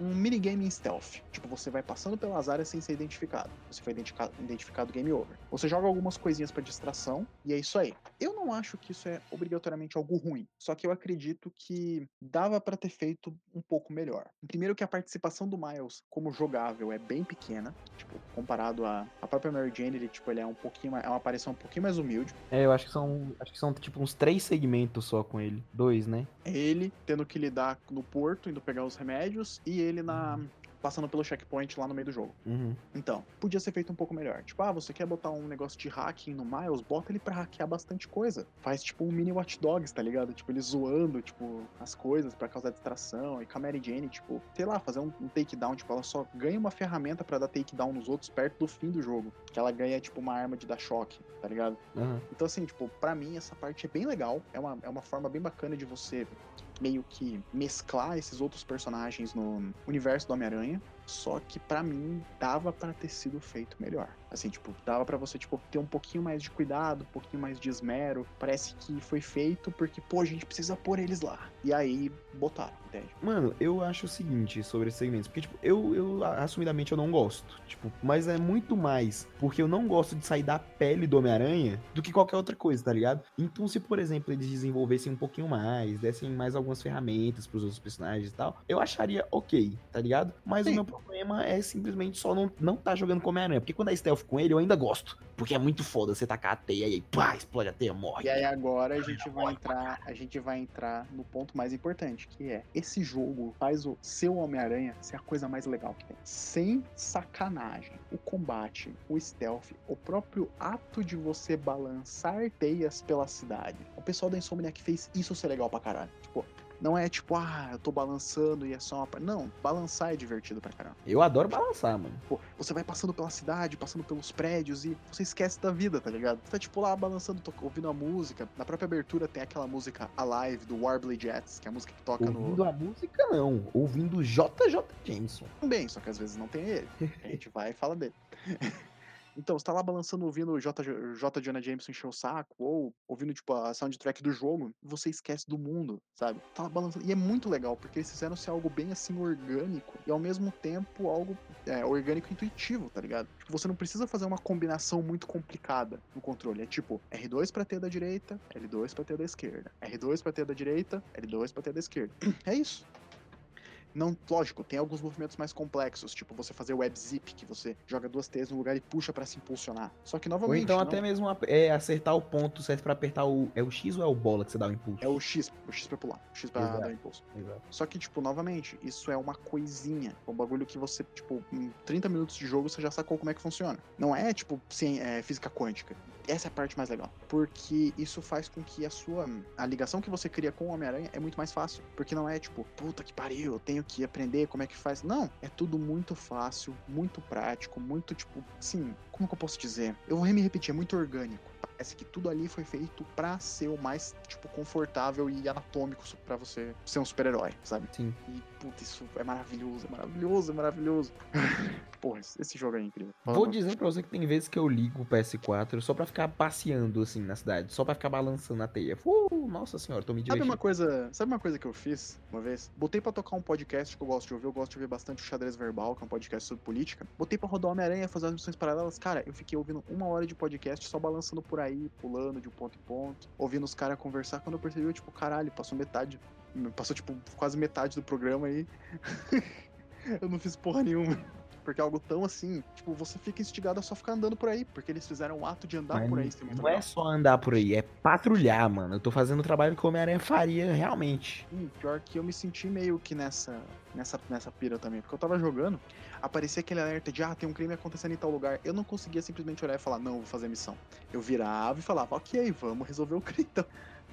um minigame em stealth. Tipo, você vai passando pelas áreas sem ser identificado. Você foi identificado, identificado game over. Você joga algumas coisinhas para distração e é isso aí. Eu não acho que isso é obrigatoriamente algo ruim. Só que eu acredito que dava para ter feito um pouco melhor. Primeiro que a participação do Miles como jogável é bem pequena, tipo, comparado a, a própria Mary Jane, ele tipo, ele é um pouquinho, é uma aparição um pouquinho mais humilde. É, eu acho que são, acho que são tipo uns três segmentos só com ele, dois, né? Ele tendo que lidar no porto, indo pegar os remédios e ele na passando pelo checkpoint lá no meio do jogo. Uhum. Então, podia ser feito um pouco melhor. Tipo, ah, você quer botar um negócio de hacking no Miles, bota ele pra hackear bastante coisa. Faz tipo um mini Watch Dogs, tá ligado? Tipo, ele zoando, tipo, as coisas pra causar distração. E com a Mary Jane, tipo, sei lá, fazer um, um takedown. Tipo, ela só ganha uma ferramenta pra dar takedown nos outros perto do fim do jogo. Que ela ganha, tipo, uma arma de dar choque, tá ligado? Uhum. Então, assim, tipo, pra mim essa parte é bem legal. É uma, é uma forma bem bacana de você meio que mesclar esses outros personagens no universo do Homem-Aranha. Só que pra mim dava pra ter sido feito melhor. Assim, tipo, dava pra você tipo ter um pouquinho mais de cuidado, um pouquinho mais de esmero. Parece que foi feito porque, pô, a gente precisa pôr eles lá. E aí botaram, entende? Mano, eu acho o seguinte sobre esses segmentos, porque, tipo, eu, eu assumidamente eu não gosto. Tipo, mas é muito mais porque eu não gosto de sair da pele do Homem-Aranha do que qualquer outra coisa, tá ligado? Então, se, por exemplo, eles desenvolvessem um pouquinho mais, dessem mais algumas ferramentas pros outros personagens e tal, eu acharia ok, tá ligado? Mas Sim. o meu problema é simplesmente só não, não tá jogando com Homem-Aranha. Porque quando é stealth com ele, eu ainda gosto. Porque é muito foda você tacar a teia e aí, pá, explode a teia, morre. E aí agora a gente vai entrar, a gente vai entrar no ponto mais importante, que é esse jogo faz o seu Homem-Aranha ser a coisa mais legal que tem. Sem sacanagem. O combate, o stealth, o próprio ato de você balançar teias pela cidade. O pessoal da Insomniac fez isso ser legal pra caralho. Não é tipo, ah, eu tô balançando e é só uma. pa-". Não, balançar é divertido pra caramba. Eu adoro balançar, mano. Pô, você vai passando pela cidade, passando pelos prédios e você esquece da vida, tá ligado? Você tá tipo lá balançando, ouvindo a música. Na própria abertura tem aquela música Alive do Warbly Jets, que é a música que toca Ouvindo no. a música, não. Ouvindo JJ Jameson. Também, só que às vezes não tem ele. A gente vai e fala dele. Então, você tá lá balançando ouvindo o J. J. Jameson encher o saco, ou ouvindo, tipo, a soundtrack do jogo, você esquece do mundo, sabe? Tá lá balançando. E é muito legal, porque eles fizeram ser algo bem assim orgânico, e ao mesmo tempo algo é, orgânico e intuitivo, tá ligado? Tipo, você não precisa fazer uma combinação muito complicada no controle. É tipo, R2 pra ter da direita, L2 pra ter da esquerda. R2 pra ter da direita, L2 pra ter da esquerda. É isso. Não, lógico, tem alguns movimentos mais complexos, tipo você fazer o web zip, que você joga duas T's no lugar e puxa pra se impulsionar. Só que Ou novamente, então não- até mesmo é acertar o ponto certo pra apertar o. É o X ou é o bola que você dá o impulso? é o X, o X pra pular, o X pra Exato. dar o impulso. Exato. Só que, tipo, novamente, isso é uma coisinha. É um bagulho que você, tipo, em 30 minutos de jogo você já sacou como é que funciona. Não é, tipo, sim, é, física quântica. Essa é a parte mais legal. Porque isso faz com que a sua. A ligação que você cria com o Homem-Aranha é muito mais fácil. Porque não é, tipo, puta que pariu, eu tenho que aprender como é que faz. Não. É tudo muito fácil, muito prático, muito, tipo, assim, como que eu posso dizer? Eu vou me repetir, é muito orgânico. Parece que tudo ali foi feito pra ser o mais, tipo, confortável e anatômico pra você ser um super-herói, sabe? Sim. E, puta, isso é maravilhoso, é maravilhoso, é maravilhoso. Porra, esse jogo é incrível. Vou dizer pra você que tem vezes que eu ligo o PS4 só pra ficar passeando assim na cidade, só pra ficar balançando a teia. Uh, nossa senhora, tô me Sabe divertindo. uma coisa, sabe uma coisa que eu fiz uma vez? Botei pra tocar um podcast que eu gosto de ouvir, eu gosto de ouvir bastante o Xadrez Verbal, que é um podcast sobre política. Botei pra rodar Homem-Aranha, fazer as missões paralelas. Cara, eu fiquei ouvindo uma hora de podcast só balançando por aí, pulando de um ponto em ponto, ouvindo os caras conversar. Quando eu percebi, eu, tipo, caralho, passou metade, passou, tipo, quase metade do programa aí. eu não fiz porra nenhuma. Porque é algo tão assim, tipo, você fica instigado a só ficar andando por aí, porque eles fizeram o ato de andar Mas por aí. não é legal. só andar por aí, é patrulhar, mano. Eu tô fazendo o trabalho que o Homem-Aranha faria realmente. Hum, pior que eu me senti meio que nessa, nessa, nessa pira também. Porque eu tava jogando, aparecia aquele alerta de ah, tem um crime acontecendo em tal lugar. Eu não conseguia simplesmente olhar e falar, não, vou fazer a missão. Eu virava e falava, ok, vamos resolver o crime então.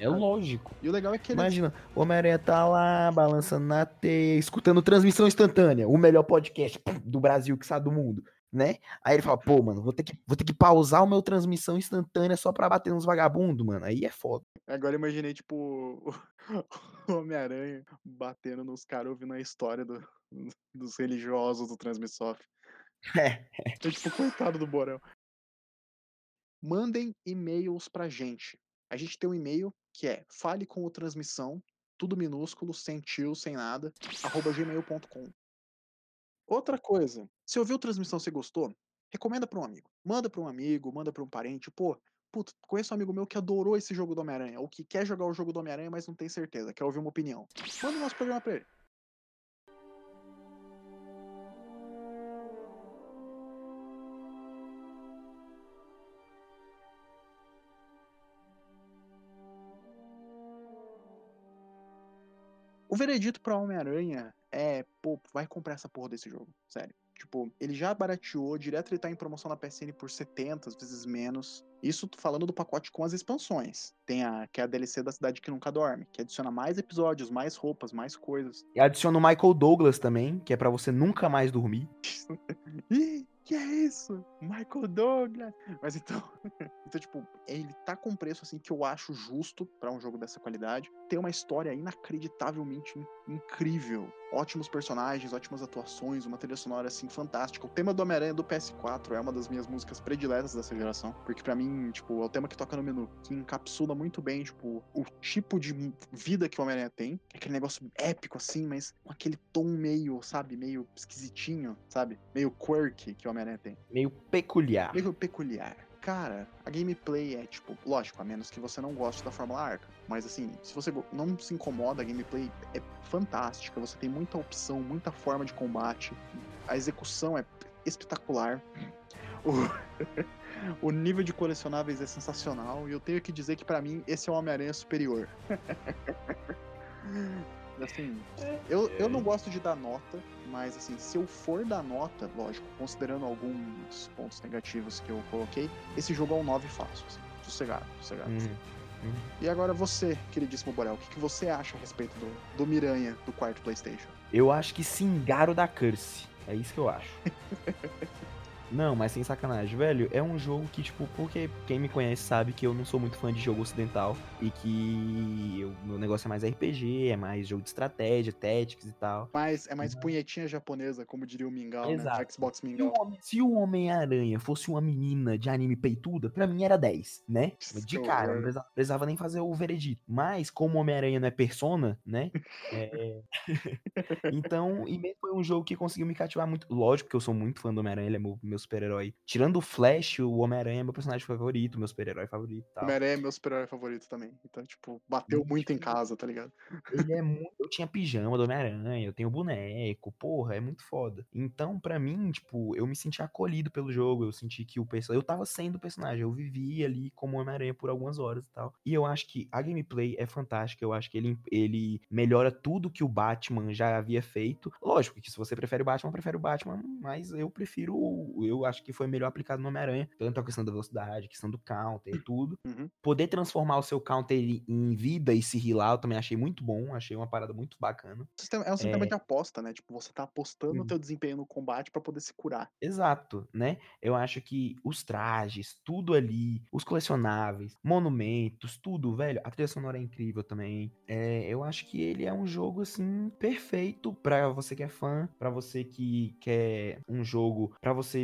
É lógico. E o legal é que ele. Imagina, o Homem-Aranha tá lá, balançando na teia, escutando transmissão instantânea, o melhor podcast do Brasil que sabe do mundo, né? Aí ele fala, pô, mano, vou ter que, vou ter que pausar o meu transmissão instantânea só pra bater nos vagabundos, mano. Aí é foda. Agora eu imaginei, tipo, o Homem-Aranha batendo nos caras ouvindo a história do- dos religiosos do Transmissoft. É. Eu, tipo, coitado do Borel. Mandem e-mails pra gente. A gente tem um e-mail que é fale com o transmissão, tudo minúsculo, sem tio, sem nada, arroba gmail.com. Outra coisa, se ouviu transmissão você gostou, recomenda pra um amigo. Manda pra um amigo, manda pra um parente. Pô, puta, conheço um amigo meu que adorou esse jogo do Homem-Aranha, ou que quer jogar o jogo do Homem-Aranha, mas não tem certeza, quer ouvir uma opinião. Manda o nosso programa pra ele. O veredito para Homem-Aranha é, pô, vai comprar essa porra desse jogo, sério. Tipo, ele já barateou, direto ele tá em promoção na PSN por 70, às vezes menos. Isso falando do pacote com as expansões. Tem a que é a DLC da Cidade que Nunca Dorme, que adiciona mais episódios, mais roupas, mais coisas. E adiciona o Michael Douglas também, que é para você nunca mais dormir. Que é isso? Michael Douglas. Mas então, então tipo, ele tá com preço assim que eu acho justo para um jogo dessa qualidade. Tem uma história inacreditavelmente incrível. Ótimos personagens, ótimas atuações, uma trilha sonora assim fantástica. O tema do Homem-Aranha do PS4 é uma das minhas músicas prediletas dessa geração, porque para mim, tipo, é o tema que toca no menu, que encapsula muito bem, tipo, o tipo de vida que o Homem-Aranha tem. É aquele negócio épico assim, mas com aquele tom meio, sabe, meio esquisitinho, sabe? Meio quirky que o Homem-Aranha tem. Meio peculiar. Meio peculiar. Cara, a gameplay é tipo, lógico, a menos que você não goste da Fórmula Arca. Mas assim, se você não se incomoda, a gameplay é fantástica. Você tem muita opção, muita forma de combate. A execução é espetacular. O, o nível de colecionáveis é sensacional. E eu tenho que dizer que para mim esse é o Homem-Aranha superior. assim, eu, eu não gosto de dar nota, mas assim, se eu for dar nota, lógico, considerando alguns pontos negativos que eu coloquei, esse jogo é um 9 fácil, assim, sossegado, sossegado. Uhum. Uhum. E agora você, queridíssimo Borel, o que, que você acha a respeito do, do Miranha do quarto Playstation? Eu acho que se engaro da Curse. É isso que eu acho. Não, mas sem sacanagem, velho, é um jogo que, tipo, porque quem me conhece sabe que eu não sou muito fã de jogo ocidental e que o meu negócio é mais RPG, é mais jogo de estratégia, tactics e tal. Mas é mais punhetinha japonesa, como diria o Mingau, Exato. né? Xbox Mingau. Se o Homem-Aranha fosse uma menina de anime peituda, pra mim era 10, né? De cara, não precisava, precisava nem fazer o veredito. Mas, como o Homem-Aranha não é persona, né? é- então, e mesmo foi um jogo que conseguiu me cativar muito. Lógico que eu sou muito fã do Homem-Aranha, ele é meu super-herói. Tirando o Flash, o Homem-Aranha é meu personagem favorito, meu super-herói favorito. Homem-Aranha é meu super-herói favorito também. Então, tipo, bateu Muito em casa, tá ligado? Ele é muito. Eu tinha pijama do Homem-Aranha, eu tenho boneco, porra, é muito foda. Então, pra mim, tipo, eu me senti acolhido pelo jogo, eu senti que o personagem. Eu tava sendo o personagem, eu vivi ali como Homem-Aranha por algumas horas e tal. E eu acho que a gameplay é fantástica, eu acho que ele, ele melhora tudo que o Batman já havia feito. Lógico que se você prefere o Batman, prefere o Batman, mas eu prefiro. Eu acho que foi melhor aplicado no Homem-Aranha, tanto a questão da velocidade, a questão do counter e tudo Uhum. poder transformar o seu counter em vida e se healar, eu também achei muito bom, achei uma parada muito bacana. Sistema- É um sistema É. de aposta, né? Tipo, você tá apostando no Uhum. teu desempenho no combate pra poder se curar. Exato, né? Eu acho que os trajes, tudo ali, os colecionáveis, monumentos, tudo, velho. A trilha sonora é incrível também. É, eu acho que ele é um jogo assim perfeito pra você que é fã, pra você que quer um jogo pra você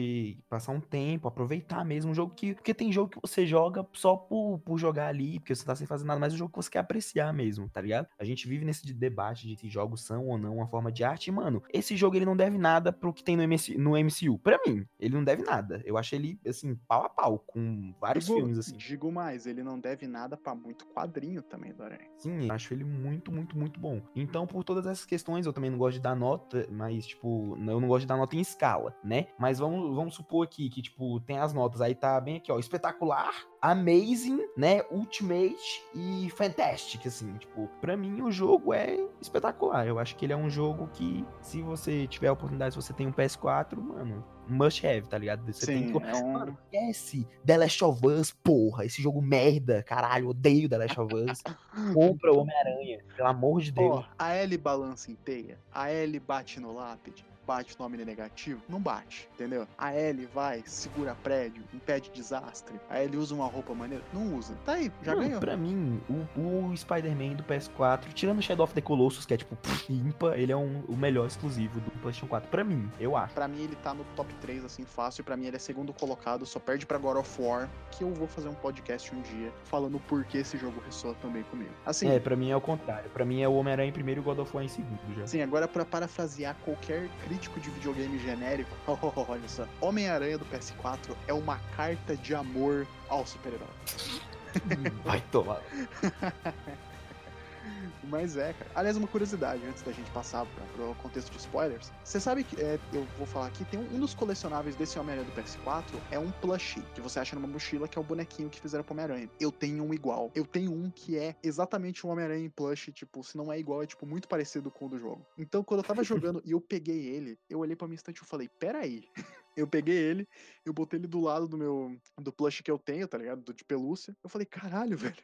passar um tempo, aproveitar mesmo um jogo que porque tem jogo que você joga só por, por jogar ali, porque você tá sem fazer nada, mas é um jogo que você quer apreciar mesmo, tá ligado? A gente vive nesse debate de se jogos são ou não uma forma de arte, e, mano, esse jogo ele não deve nada pro que tem no, MC, no MCU. Pra mim, ele não deve nada. Eu acho ele, assim, pau a pau, com vários digo, filmes, assim. Digo mais, ele não deve nada pra muito quadrinho também do Aranha. Sim, eu acho ele muito, muito, muito bom. Então, por todas essas questões, eu também não gosto de dar nota, mas, tipo, eu não gosto de dar nota em escala, né? Mas vamos, vamos supor aqui que, tipo, tem as notas, aí tá bem aqui, ó, espetacular, amazing, né, ultimate e fantastic, assim, tipo, pra mim o jogo é espetacular. Eu acho que ele é um jogo que, se você tiver a oportunidade, se você tem um PS4, mano, must have, tá ligado? Você tem Sim, que é um... Mano, esquece The Last of Us, porra. Esse jogo merda, caralho. Odeio The Last of Us. Compra o Homem-Aranha, pelo amor de Deus. Ó, a Ellie balança em teia, a Ellie bate no lápide, bate no homem negativo, não bate, entendeu? A Ellie vai, segura prédio, impede desastre, a Ellie usa uma roupa maneira, não usa. Tá aí, já ganhou. Pra mim, o, o Spider-Man do PS4, tirando Shadow of the Colossus, que é tipo limpa, ele é um- o melhor exclusivo do PlayStation 4. Pra mim, eu acho. Pra mim ele tá no top 3, assim, fácil. Pra mim ele é segundo colocado, só perde pra God of War, que eu vou fazer um podcast um dia falando por que esse jogo ressoa também comigo. Assim, É, pra mim é o contrário. Pra mim é o Homem-Aranha em primeiro e o God of War em segundo já. Assim, agora pra parafrasear qualquer crítico de videogame genérico, olha só, Homem-Aranha do PS4 é uma carta de amor ao super-herói. Vai tomar. Mas é, cara. Aliás, uma curiosidade antes da gente passar para o contexto de spoilers. Você sabe que, é, eu vou falar aqui, tem um, um dos colecionáveis desse Homem-Aranha do PS4 é um plushie que você acha numa mochila, que é o bonequinho que fizeram pro Homem-Aranha. Eu tenho um igual. Eu tenho um que é exatamente um Homem-Aranha em plush, tipo, se não é igual, é tipo muito parecido com o do jogo. Então, quando eu tava jogando e eu peguei ele, eu olhei pra minha estante e falei, peraí. Eu peguei ele, eu botei ele do lado do meu do plush que eu tenho, tá ligado? Do de pelúcia. Eu falei, caralho, velho.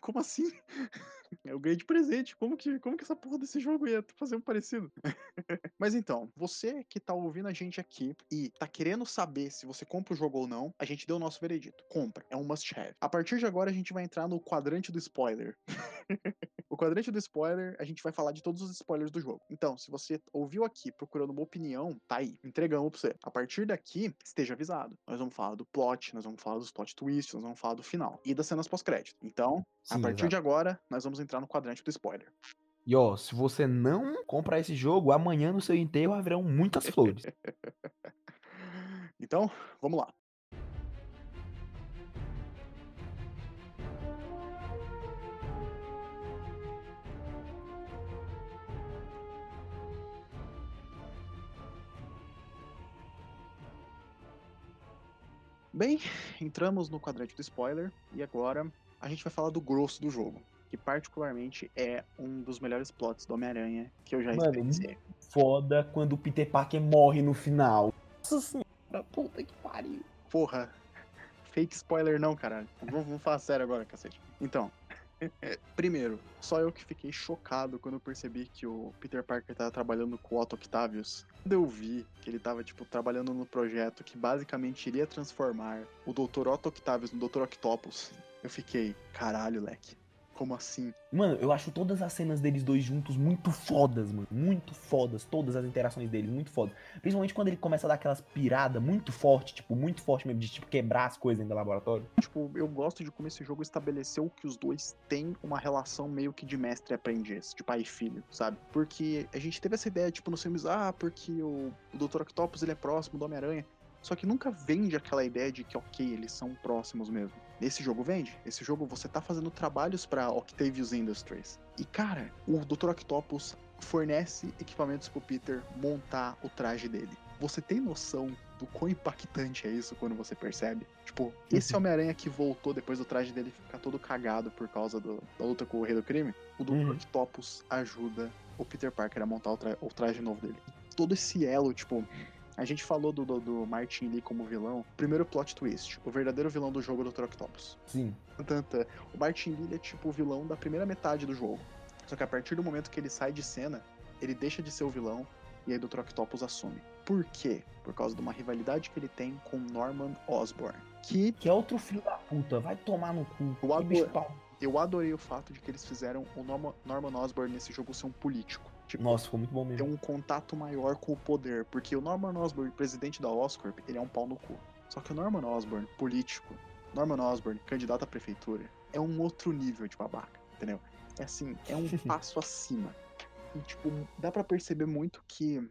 Como assim? Eu ganhei de presente. Como que, como que essa porra desse jogo ia fazer um parecido? Mas então, você que tá ouvindo a gente aqui e tá querendo saber se você compra o jogo ou não, a gente deu o nosso veredito. Compra. É um must have. A partir de agora a gente vai entrar no quadrante do spoiler. o quadrante do spoiler, a gente vai falar de todos os spoilers do jogo. Então, se você ouviu aqui procurando uma opinião, tá aí. Entregamos pra você. A partir daqui, esteja avisado. Nós vamos falar do plot, nós vamos falar dos plot twists, nós vamos falar do final e das cenas pós-crédito. Então, Sim, a partir exato. de agora, nós vamos entrar no quadrante do spoiler. E ó, se você não comprar esse jogo, amanhã no seu enterro haverão muitas flores. Então, vamos lá. Bem, entramos no quadrante do spoiler e agora a gente vai falar do grosso do jogo, que particularmente é um dos melhores plots do Homem-Aranha que eu já Mano, experienciei. Foda quando o Peter Parker morre no final. Nossa senhora, puta que pariu. Porra, fake spoiler não, caralho. Vamos, vamos falar sério agora, cacete. Então, primeiro, só eu que fiquei chocado quando eu percebi que o Peter Parker tava trabalhando com o Otto Octavius. Quando eu vi que ele tava, tipo, trabalhando no projeto que basicamente iria transformar o Dr. Otto Octavius no Dr. Octopus, eu fiquei, caralho, leque. Como assim? Mano, eu acho todas as cenas deles dois juntos muito fodas, mano. Muito fodas. Todas as interações deles, muito fodas. Principalmente quando ele começa a dar aquelas piradas muito forte, tipo, muito forte mesmo, de tipo quebrar as coisas dentro do laboratório. Tipo, eu gosto de como esse jogo estabeleceu que os dois têm uma relação meio que de mestre e aprendiz, de pai e filho, sabe? Porque a gente teve essa ideia, tipo, nos filmes, ah, porque o, o Dr. Octopus ele é próximo do Homem-Aranha. Só que nunca vende aquela ideia de que, ok, eles são próximos mesmo. Nesse jogo vende. Esse jogo você tá fazendo trabalhos pra Octavius Industries. E cara, o Dr. Octopus fornece equipamentos pro Peter montar o traje dele. Você tem noção do quão impactante é isso quando você percebe? Tipo, esse Homem-Aranha que voltou depois do traje dele ficar todo cagado por causa do- da luta com o Rei do Crime, o Dr. Uhum. Octopus ajuda o Peter Parker a montar o, tra- o traje novo dele. Todo esse elo, tipo, a gente falou do, do, do Martin Lee como vilão. Primeiro plot twist. O verdadeiro vilão do jogo é o Dr. Octopus. Sim. Tanta. O Martin Lee é tipo o vilão da primeira metade do jogo. Só que a partir do momento que ele sai de cena, ele deixa de ser o vilão e aí o Dr. Octopus assume. Por quê? Por causa de uma rivalidade que ele tem com Norman Osborn. Que Que é outro filho da puta. Vai tomar no cu. O Que Ado- bicho pau. eu adorei o fato de que eles fizeram o Norman, Norman Osborn nesse jogo ser um político. Tipo, Nossa, ficou muito bom ter mesmo. um contato maior com o poder, porque o Norman Osborn, presidente da Oscorp, ele é um pau no cu. Só que o Norman Osborn, político, Norman Osborn, candidato à prefeitura, é um outro nível de babaca, entendeu? É assim, é um passo acima. E, tipo, dá pra perceber muito que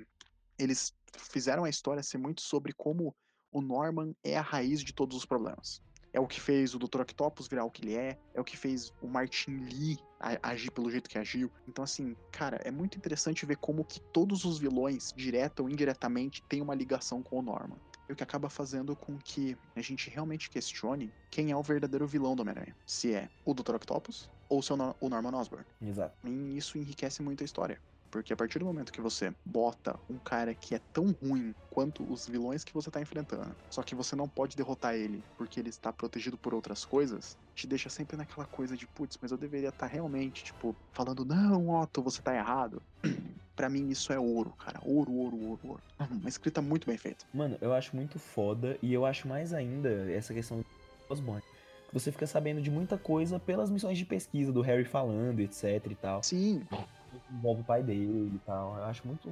eles fizeram a história ser muito sobre como o Norman é a raiz de todos os problemas. É o que fez o Dr. Octopus virar o que ele é, é o que fez o Martin Lee agir pelo jeito que agiu. Então, assim, cara, é muito interessante ver como que todos os vilões, direta ou indiretamente, têm uma ligação com o Norman. E o que acaba fazendo com que a gente realmente questione quem é o verdadeiro vilão do Homem-Aranha. Se é o Dr. Octopus ou se é o Nor- o Norman Osborn. Exato. E isso enriquece muito a história. Porque a partir do momento que você bota um cara que é tão ruim quanto os vilões que você tá enfrentando, só que você não pode derrotar ele porque ele está protegido por outras coisas, te deixa sempre naquela coisa de, putz, mas eu deveria estar realmente, tipo, falando, não, Otto, você tá errado. Pra mim isso é ouro, cara. Ouro, ouro, ouro, ouro. Uma escrita muito bem feita. Mano, eu acho muito foda e eu acho mais ainda essa questão do Osborn. Você fica sabendo de muita coisa pelas missões de pesquisa do Harry falando, etc e tal. Sim, Envolve o pai dele e tal. Eu acho muito.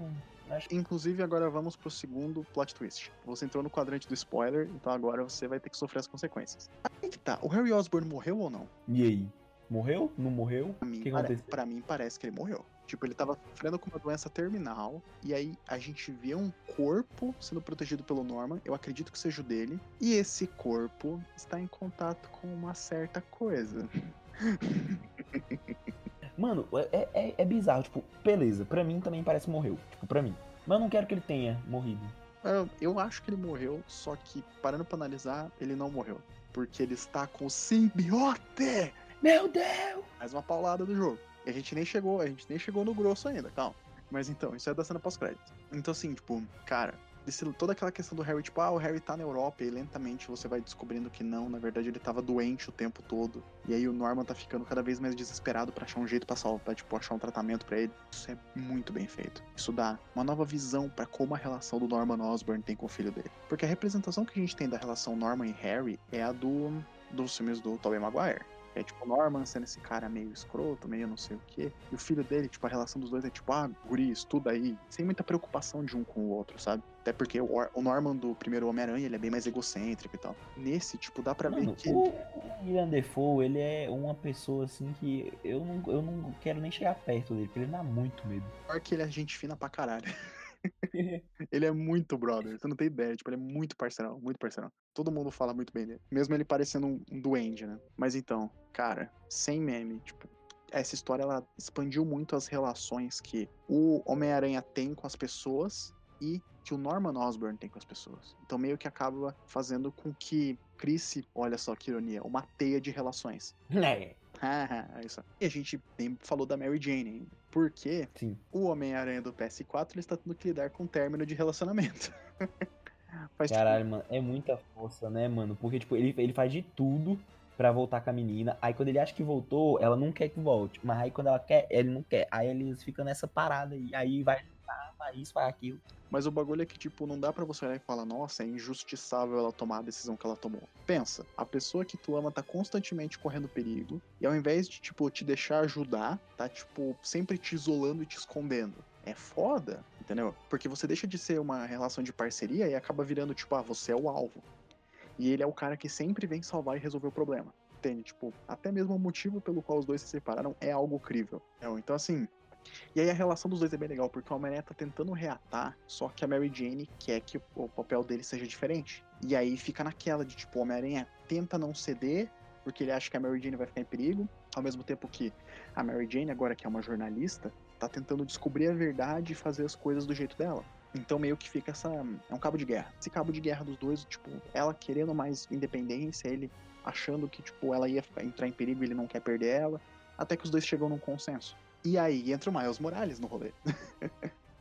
Inclusive agora vamos pro segundo plot twist. Você entrou no quadrante do spoiler, então agora você vai ter que sofrer as consequências. Aí que tá, o Harry Osborn morreu ou não? E aí? Morreu? Não morreu? Pra mim, O que pare- aconteceu? pra mim parece que ele morreu. Tipo, ele tava sofrendo com uma doença terminal, e aí a gente vê um corpo sendo protegido pelo Norman, eu acredito que seja o dele, e esse corpo está em contato com uma certa coisa. Mano, é, é, é bizarro. Tipo, beleza, pra mim também parece que morreu. Tipo, pra mim. Mas eu não quero que ele tenha morrido. Eu, eu acho que ele morreu, só que, parando pra analisar, ele não morreu. Porque ele está com o simbiote! Meu Deus! Mais uma paulada do jogo. E a gente nem chegou, a gente nem chegou no grosso ainda, calma. Mas então, isso é da cena pós-crédito. Então, assim, tipo, cara, desse, toda aquela questão do Harry, tipo, ah, o Harry tá na Europa, e lentamente você vai descobrindo que não, na verdade ele tava doente o tempo todo. E aí o Norman tá ficando cada vez mais desesperado para achar um jeito pra salvar, pra, tipo, achar um tratamento para ele. Isso é muito bem feito. Isso dá uma nova visão para como a relação do Norman Osborn tem com o filho dele. Porque a representação que a gente tem da relação Norman e Harry é a do dos filmes do Tobey Maguire. É tipo Norman sendo esse cara meio escroto, meio não sei o quê. E o filho dele, tipo, a relação dos dois é tipo, ah, guri, estuda aí. Sem muita preocupação de um com o outro, sabe? Até porque o, o Norman do primeiro Homem-Aranha, ele é bem mais egocêntrico e tal. Nesse, tipo, dá pra Mano, ver que. o William Defoe, ele é uma pessoa assim que eu não, eu não quero nem chegar perto dele, porque ele dá muito medo. Pior que ele é gente fina pra caralho. ele é muito brother, você não tem ideia. Tipo, ele é muito parceirão, muito parceirão. Todo mundo fala muito bem dele. Mesmo ele parecendo um, um duende, né? Mas então, cara, sem meme, tipo, essa história ela expandiu muito as relações que o Homem-Aranha tem com as pessoas e que o Norman Osborn tem com as pessoas. Então meio que acaba fazendo com que crie olha só que ironia, uma teia de relações. É. é isso. E a gente nem falou da Mary Jane. Porque Sim. o Homem-Aranha do PS4 ele está tendo que lidar com o término de relacionamento. Faz tipo, Caralho, mano, é muita força, né, mano? Porque, tipo, ele, ele faz de tudo pra voltar com a menina. Aí quando ele acha que voltou, ela não quer que volte. Mas aí quando ela quer, ele não quer. Aí eles ficam nessa parada e aí vai, ah, faz isso, faz aquilo. Mas o bagulho é que, tipo, não dá pra você olhar e falar, nossa, é injustiçável ela tomar a decisão que ela tomou. Pensa, a pessoa que tu ama tá constantemente correndo perigo, e ao invés de, tipo, te deixar ajudar, tá, tipo, sempre te isolando e te escondendo. É foda, entendeu? Porque você deixa de ser uma relação de parceria e acaba virando, tipo, ah, você é o alvo. E ele é o cara que sempre vem salvar e resolver o problema. Entende? Tipo, até mesmo o motivo pelo qual os dois se separaram é algo crível. Então, assim, e aí a relação dos dois é bem legal, porque o Homem-Aranha tá tentando reatar, só que a Mary Jane quer que o papel dele seja diferente. E aí fica naquela de tipo, o Homem-Aranha tenta não ceder, porque ele acha que a Mary Jane vai ficar em perigo, ao mesmo tempo que a Mary Jane, agora que é uma jornalista, tá tentando descobrir a verdade e fazer as coisas do jeito dela. Então meio que fica essa. É um cabo de guerra. Esse cabo de guerra dos dois, tipo, ela querendo mais independência, ele achando que, tipo, ela ia entrar em perigo e ele não quer perder ela. Até que os dois chegam num consenso. E aí entra o Miles Morales no rolê.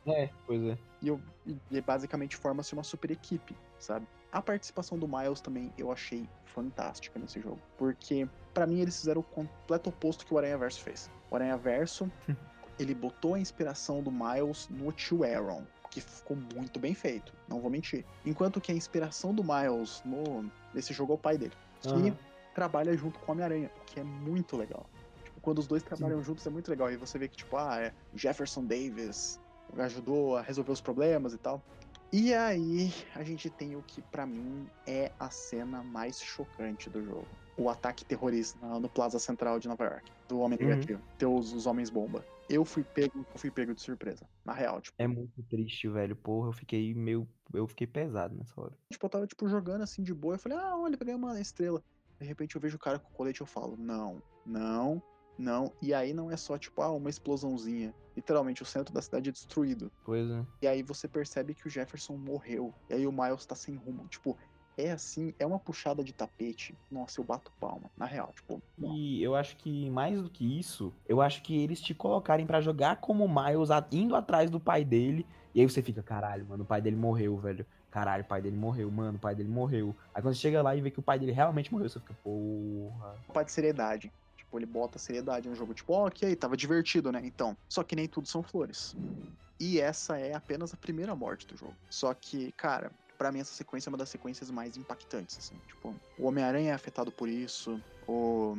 É, pois é. E, eu, e basicamente forma-se uma super equipe, sabe? A participação do Miles também eu achei fantástica nesse jogo. Porque, para mim, eles fizeram o completo oposto que o Aranha Verso fez. O Aranha Verso, ele botou a inspiração do Miles no tio Aaron. Que ficou muito bem feito, não vou mentir. Enquanto que a inspiração do Miles no, nesse jogo é o pai dele. Que Aham. trabalha junto com o Homem-Aranha, o que é muito legal. Quando os dois trabalham juntos é muito legal. E você vê que, tipo, ah, é Jefferson Davis ajudou a resolver os problemas e tal. E aí a gente tem o que pra mim é a cena mais chocante do jogo. O ataque terrorista no Plaza Central de Nova York, do Homem Uhum. Negativo. Ter os, os homens bomba. Eu fui pego, eu fui pego de surpresa. Na real, tipo, É muito triste, velho. Porra, eu fiquei meio. Eu fiquei pesado nessa hora. tipo, eu tava tipo jogando assim de boa, eu falei: "Ah, olha, peguei uma estrela". De repente eu vejo o cara com o colete e eu falo: "Não, não, não". E aí não é só tipo, ah, uma explosãozinha. Literalmente o centro da cidade é destruído. Pois é. E aí você percebe que o Jefferson morreu. E aí o Miles tá sem rumo. Tipo, é assim, é uma puxada de tapete. Nossa, eu bato palma. Na real, tipo, não. E eu acho que mais do que isso, eu acho que eles te colocarem pra jogar como Miles indo atrás do pai dele. E aí você fica, caralho, mano, o pai dele morreu, velho. Caralho, o pai dele morreu, mano, o pai dele morreu. Aí quando você chega lá e vê que o pai dele realmente morreu, você fica, porra. pai de seriedade. Tipo, ele bota seriedade no jogo. Tipo, ó, ok, tava divertido, né? Então. Só que nem tudo são flores. E essa é apenas a primeira morte do jogo. Só que, cara, pra mim essa sequência é uma das sequências mais impactantes, assim. Tipo, o Homem-Aranha é afetado por isso, o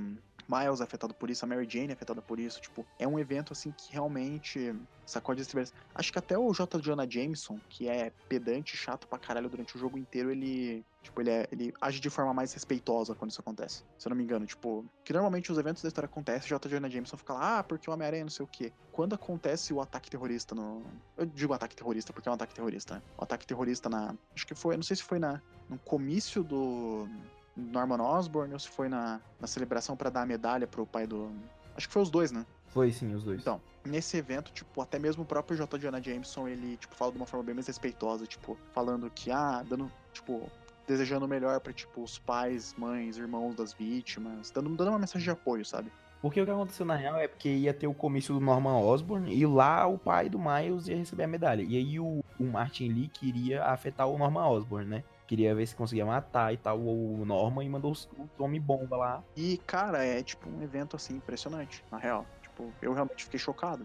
Miles é afetado por isso, a Mary Jane é afetada por isso. Tipo, é um evento, assim, que realmente sacode as tribeiras. Acho que até o J. Jonah Jameson, que é pedante chato pra caralho durante o jogo inteiro, ele. Tipo, ele, é, ele age de forma mais respeitosa quando isso acontece. Se eu não me engano, tipo. Que normalmente os eventos da história acontecem, J. Jonah Jameson fica lá, ah, porque o Homem-Aranha não sei o quê. Quando acontece o ataque terrorista no. Eu digo ataque terrorista porque é um ataque terrorista, né? O ataque terrorista na. Acho que foi. Não sei se foi na. No comício do. Norman Osborn ou se foi na, na celebração pra dar a medalha pro pai do. Acho que foi os dois, né? Foi sim, os dois. Então, nesse evento, tipo, até mesmo o próprio J. Jonah Jameson, ele, tipo, fala de uma forma bem mais respeitosa, tipo, falando que, ah, dando, tipo, desejando o melhor pra, tipo, os pais, mães, irmãos das vítimas, dando, dando uma mensagem de apoio, sabe? Porque o que aconteceu na real é porque ia ter o comício do Norman Osborn e lá o pai do Miles ia receber a medalha. E aí o, o Martin Lee queria afetar o Norman Osborn, né? Queria ver se conseguia matar e tal o Norman e mandou o Tommy Bomba lá. E, cara, é, tipo, um evento, assim, impressionante, na real. Tipo, eu realmente fiquei chocado.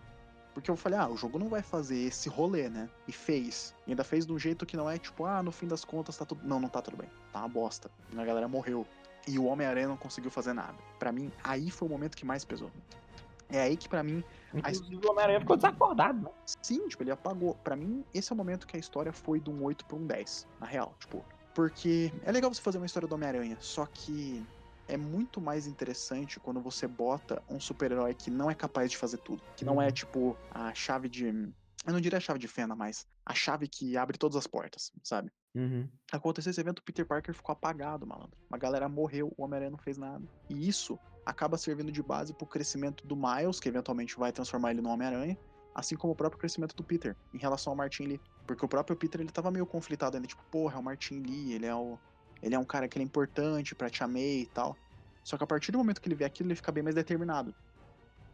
Porque eu falei, ah, o jogo não vai fazer esse rolê, né? E fez. E ainda fez de um jeito que não é tipo, ah, no fim das contas tá tudo. Não, não tá tudo bem. Tá uma bosta. A galera morreu. E o Homem-Aranha não conseguiu fazer nada. Para mim, aí foi o momento que mais pesou. É aí que para mim. A... o Homem-Aranha ficou desacordado, né? Sim, tipo, ele apagou. Para mim, esse é o momento que a história foi de um 8 pra um 10. Na real, tipo. Porque é legal você fazer uma história do Homem-Aranha, só que é muito mais interessante quando você bota um super-herói que não é capaz de fazer tudo. Que não é, tipo, a chave de. Eu não diria a chave de fenda, mas a chave que abre todas as portas, sabe? Uhum. Aconteceu esse evento, o Peter Parker ficou apagado, malandro. Uma galera morreu, o Homem-Aranha não fez nada. E isso acaba servindo de base pro crescimento do Miles, que eventualmente vai transformar ele no Homem-Aranha, assim como o próprio crescimento do Peter, em relação ao Martin Lee. Porque o próprio Peter, ele tava meio conflitado ainda, tipo, porra, é o Martin Lee, ele é o ele é um cara que é importante pra Tia May e tal. Só que a partir do momento que ele vê aquilo, ele fica bem mais determinado.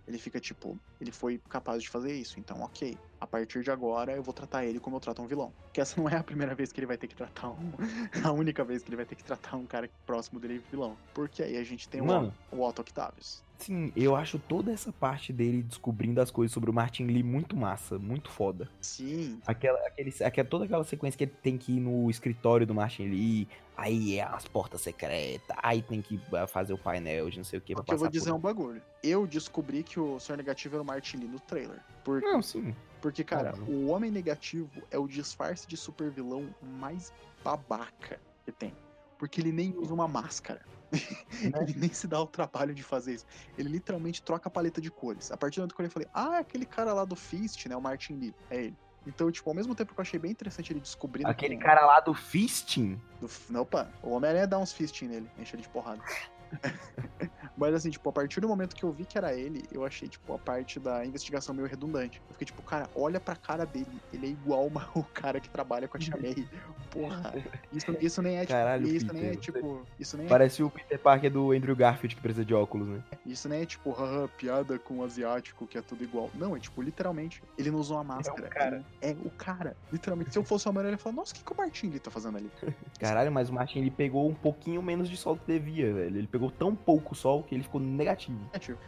Ele fica tipo, ele foi capaz de fazer isso, então ok. A partir de agora eu vou tratar ele como eu trato um vilão. Que essa não é a primeira vez que ele vai ter que tratar um. a única vez que ele vai ter que tratar um cara próximo dele vilão. Porque aí a gente tem Mano, o, o Otto Octavius. Sim, eu acho toda essa parte dele descobrindo as coisas sobre o Martin Lee muito massa, muito foda. Sim. Aquela, aquele, aquela, toda aquela sequência que ele tem que ir no escritório do Martin Lee, aí é as portas secretas, aí tem que ah, fazer o painel de não sei o que. Porque eu vou dizer um bagulho. Eu descobri que o Senhor Negativo era o Martin Lee no trailer. Porque, não, sim. Porque, cara, o Homem Negativo é o disfarce de super vilão mais babaca que tem. Porque ele nem usa uma máscara. ele nem se dá o trabalho de fazer isso. Ele literalmente troca a paleta de cores. A partir do momento que eu falei, ah, aquele cara lá do Fist, né? O Martin Lee. É ele. Então, tipo, ao mesmo tempo que eu achei bem interessante ele descobrindo. Aquele cara lá do Fisting? Do... Opa, o Homem-Aranha dá uns fisting nele, enche ele de porrada. Mas assim, tipo, a partir do momento que eu vi que era ele, eu achei, tipo, a parte da investigação meio redundante. Eu fiquei, tipo, cara, olha pra cara dele. Ele é igual uma, o cara que trabalha com a Tia May. Porra, isso, isso nem é, tipo, Caralho, isso Peter, nem é, tipo, isso nem é, Parece o Peter Parker do Andrew Garfield que precisa de óculos, né? isso nem é, tipo, haha, piada com o asiático que é tudo igual. Não, é, tipo, literalmente, ele não usou uma máscara. cara. Ele É o cara. Literalmente, se eu fosse o Homem-Aranha, ele ia falar, nossa, o que, que o Martin Lee tá fazendo ali? Caralho, mas o Martin ele pegou um pouquinho menos de sol que devia, velho. Ele pegou tão pouco sol que ele ficou negativo. Tipo,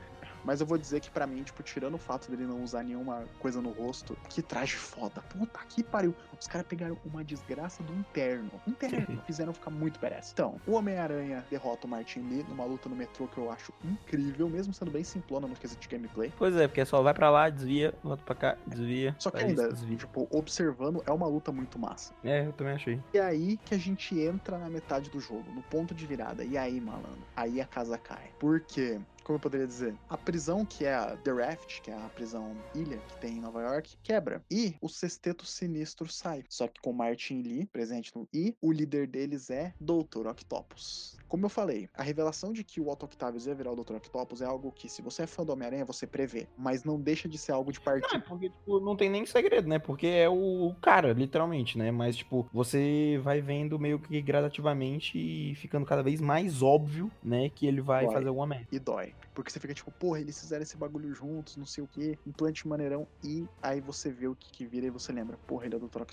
Mas eu vou dizer que pra mim, tipo, tirando o fato dele não usar nenhuma coisa no rosto, que traje foda. Puta que pariu. Os caras pegaram uma desgraça do interno. Interno. fizeram ficar muito badass. Então, o Homem-Aranha derrota o Martin Lee numa luta no metrô que eu acho incrível, mesmo sendo bem simplona no quesito de gameplay. Pois é, porque só vai pra lá, desvia, volta pra cá, desvia. Só que ainda, desvia. tipo, observando, é uma luta muito massa. É, eu também achei. E aí que a gente entra na metade do jogo, no ponto de virada. E aí, malandro, aí a casa cai. Por quê? Como eu poderia dizer? A prisão que é a The Raft, que é a prisão ilha que tem em Nova York, quebra. E o sexteto sinistro sai. Só que com Martin Lee presente no E, o líder deles é Dr. Octopus. Como eu falei, a revelação de que o Otto Octavius ia virar o Dr. Octopus é algo que, se você é fã do Homem-Aranha, você prevê. Mas não deixa de ser algo de Não, é porque, tipo, não tem nem segredo, né? Porque é o, cara, literalmente, né? Mas, tipo, você vai vendo meio que gradativamente e ficando cada vez mais óbvio, né? Que ele vai Vai. fazer alguma merda. e dói. Porque você fica tipo, porra, eles fizeram esse bagulho juntos, não sei o que, implante maneirão, e aí você vê o que, que vira e você lembra, porra, ele é o Dr.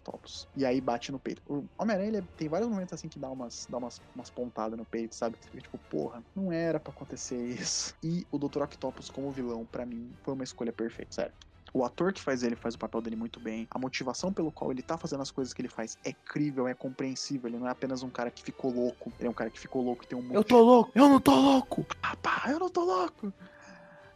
E aí bate no peito. O Homem-Aranha, é- tem vários momentos assim que dá umas, dá umas, umas pontadas no peito, sabe? Você fica tipo, porra, não era pra acontecer isso. E o Dr. Octopus como vilão, pra mim, foi uma escolha perfeita, sério. O ator que faz ele faz o papel dele muito bem. A motivação pelo qual ele tá fazendo as coisas que ele faz é crível, é compreensível. Ele não é apenas um cara que ficou louco. Ele é um cara que ficou louco e tem um Eu tô louco! Eu não tô louco! Papá, eu não tô louco.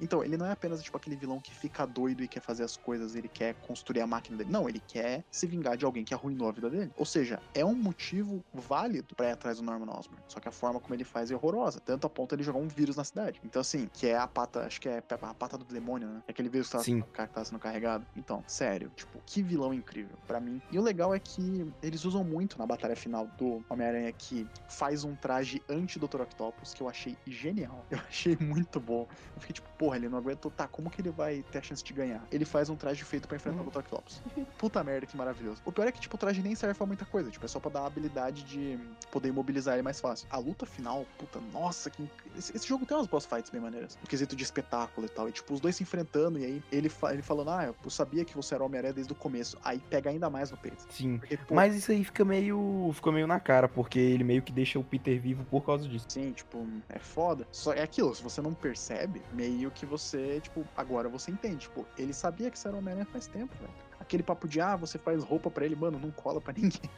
Então, ele não é apenas tipo aquele vilão que fica doido e quer fazer as coisas, ele quer construir a máquina dele. Não, ele quer se vingar de alguém que arruinou a vida dele. Ou seja, é um motivo válido pra ir atrás do Norman Osborn. Só que a forma como ele faz é horrorosa. Tanto a ponto de ele jogar um vírus na cidade. Então, assim, que é a pata, acho que é a pata do demônio, né? É aquele vírus que tá, Sim. que tá sendo carregado. Então, sério, tipo, que vilão incrível pra mim. E o legal é que eles usam muito na batalha final do Homem-Aranha que faz um traje anti-Dr. Octopus que eu achei genial. Eu achei muito bom. Eu fiquei tipo, porra, ele não aguentou, tá, como que ele vai ter a chance de ganhar? Ele faz um traje feito pra enfrentar Hum. o Dr. Octopus. Puta merda, que maravilhoso. O pior é que, tipo, o traje nem serve pra muita coisa, tipo, é só pra dar a habilidade de poder imobilizar ele mais fácil. A luta final, puta, nossa, que esse, esse jogo tem umas boss fights bem maneiras. No quesito de espetáculo e tal. E, tipo, os dois se enfrentando, e aí ele, fa- ele falando, ah, eu sabia que você era o Homem-Aranha desde o começo. Aí pega ainda mais no peito. Sim. Porque, pô, Mas isso aí fica meio. ficou meio na cara, porque ele meio que deixa o Peter vivo por causa disso. Sim, tipo, é foda. Só é aquilo, se você não percebe, meio que você, tipo, agora você entende. Tipo, ele sabia que você era Homem-Aranha faz tempo, velho. Aquele papo de, ah, você faz roupa pra ele, mano, não cola pra ninguém.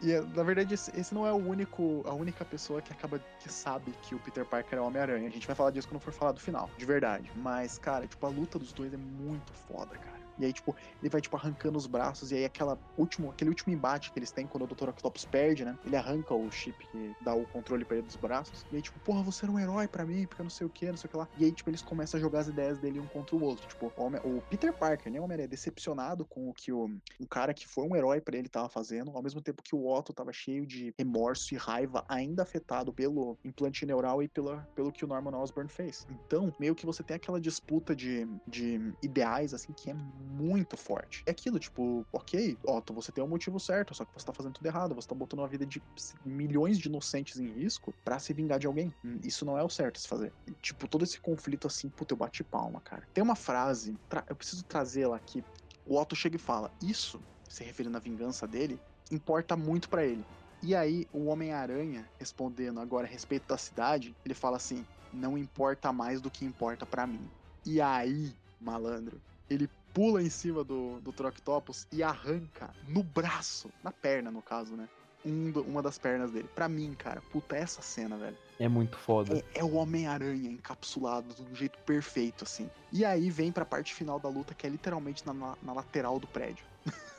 E, na verdade, esse, esse não é o único, a única pessoa que acaba, que sabe que o Peter Parker é o Homem-Aranha. A gente vai falar disso quando for falar do final, de verdade. Mas, cara, tipo, a luta dos dois é muito foda, cara. E aí, tipo, ele vai, tipo, arrancando os braços, e aí aquela último, aquele último embate que eles têm quando o Dr. Octopus perde, né? Ele arranca o chip que dá o controle pra ele dos braços. E aí, tipo, porra, você era um herói pra mim, porque não sei o que, não sei o que lá. E aí, tipo, eles começam a jogar as ideias dele um contra o outro. Tipo, o, o Peter Parker, né? O Homem-Aranha, decepcionado com o que o, um cara que foi um herói pra ele tava fazendo, ao mesmo tempo que o Otto tava cheio de remorso e raiva, ainda afetado pelo implante neural e pela, pelo que o Norman Osborn fez. Então, meio que você tem aquela disputa de, de ideais, assim, que é muito forte. É aquilo, tipo, ok, Otto, você tem um motivo certo, só que você tá fazendo tudo errado, você tá botando a vida de milhões de inocentes em risco pra se vingar de alguém. Hum, Isso não é o certo se fazer. E, tipo, todo esse conflito assim, puta, eu bati palma, cara. Tem uma frase, eu preciso trazê-la aqui. O Otto chega e fala: Isso, se referindo à vingança dele, importa muito pra ele. E aí, o Homem-Aranha, respondendo agora a respeito da cidade, ele fala assim: Não importa mais do que importa pra mim. E aí, malandro, ele pula em cima do, do Troctopus e arranca no braço, na perna, no caso, né? Um uma das pernas dele. Pra mim, cara, puta, essa cena, velho. É muito foda. É, é o Homem-Aranha encapsulado de um jeito perfeito, assim. E aí vem pra parte final da luta, que é literalmente na, na- na lateral do prédio.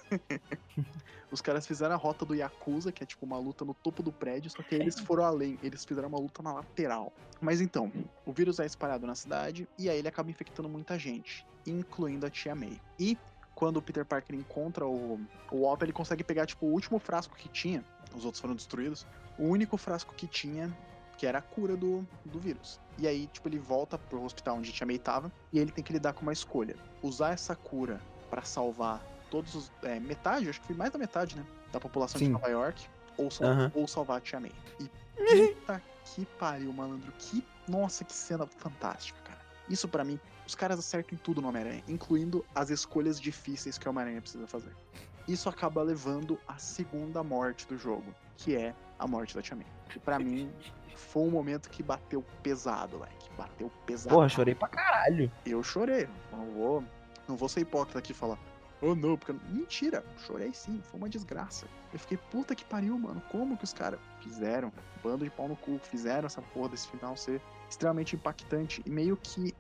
Os caras fizeram a rota do Yakuza, que é tipo uma luta no topo do prédio, só que eles foram além, eles fizeram uma luta na lateral. Mas então, o vírus é espalhado na cidade e aí ele acaba infectando muita gente, incluindo a tia May. E quando o Peter Parker encontra o, o Otto, ele consegue pegar tipo o último frasco que tinha, os outros foram destruídos, o único frasco que tinha que era a cura do, do vírus. E aí, tipo, ele volta pro hospital onde a Tia May tava, e ele tem que lidar com uma escolha. Usar essa cura pra salvar todos os... É, metade, acho que foi mais da metade, né? Da população de Sim. Nova York, ou, sal- ou salvar a Tia May. E puta que pariu, malandro. Que... Nossa, que cena fantástica, cara. Isso pra mim, os caras acertam em tudo no Homem-Aranha, incluindo as escolhas difíceis que o Homem-Aranha precisa fazer. Isso acaba levando à segunda morte do jogo, que é a morte da Tia May. E pra mim, foi um momento que bateu pesado, moleque. Bateu pesado. Porra, chorei pra caralho. Eu chorei. Não vou, não vou ser hipócrita aqui e falar. Oh não, porque. Mentira, chorei sim, foi uma desgraça. Eu fiquei, puta que pariu, mano. Como que os caras fizeram? Bando de pau no cu, fizeram essa porra desse final ser extremamente impactante. E meio que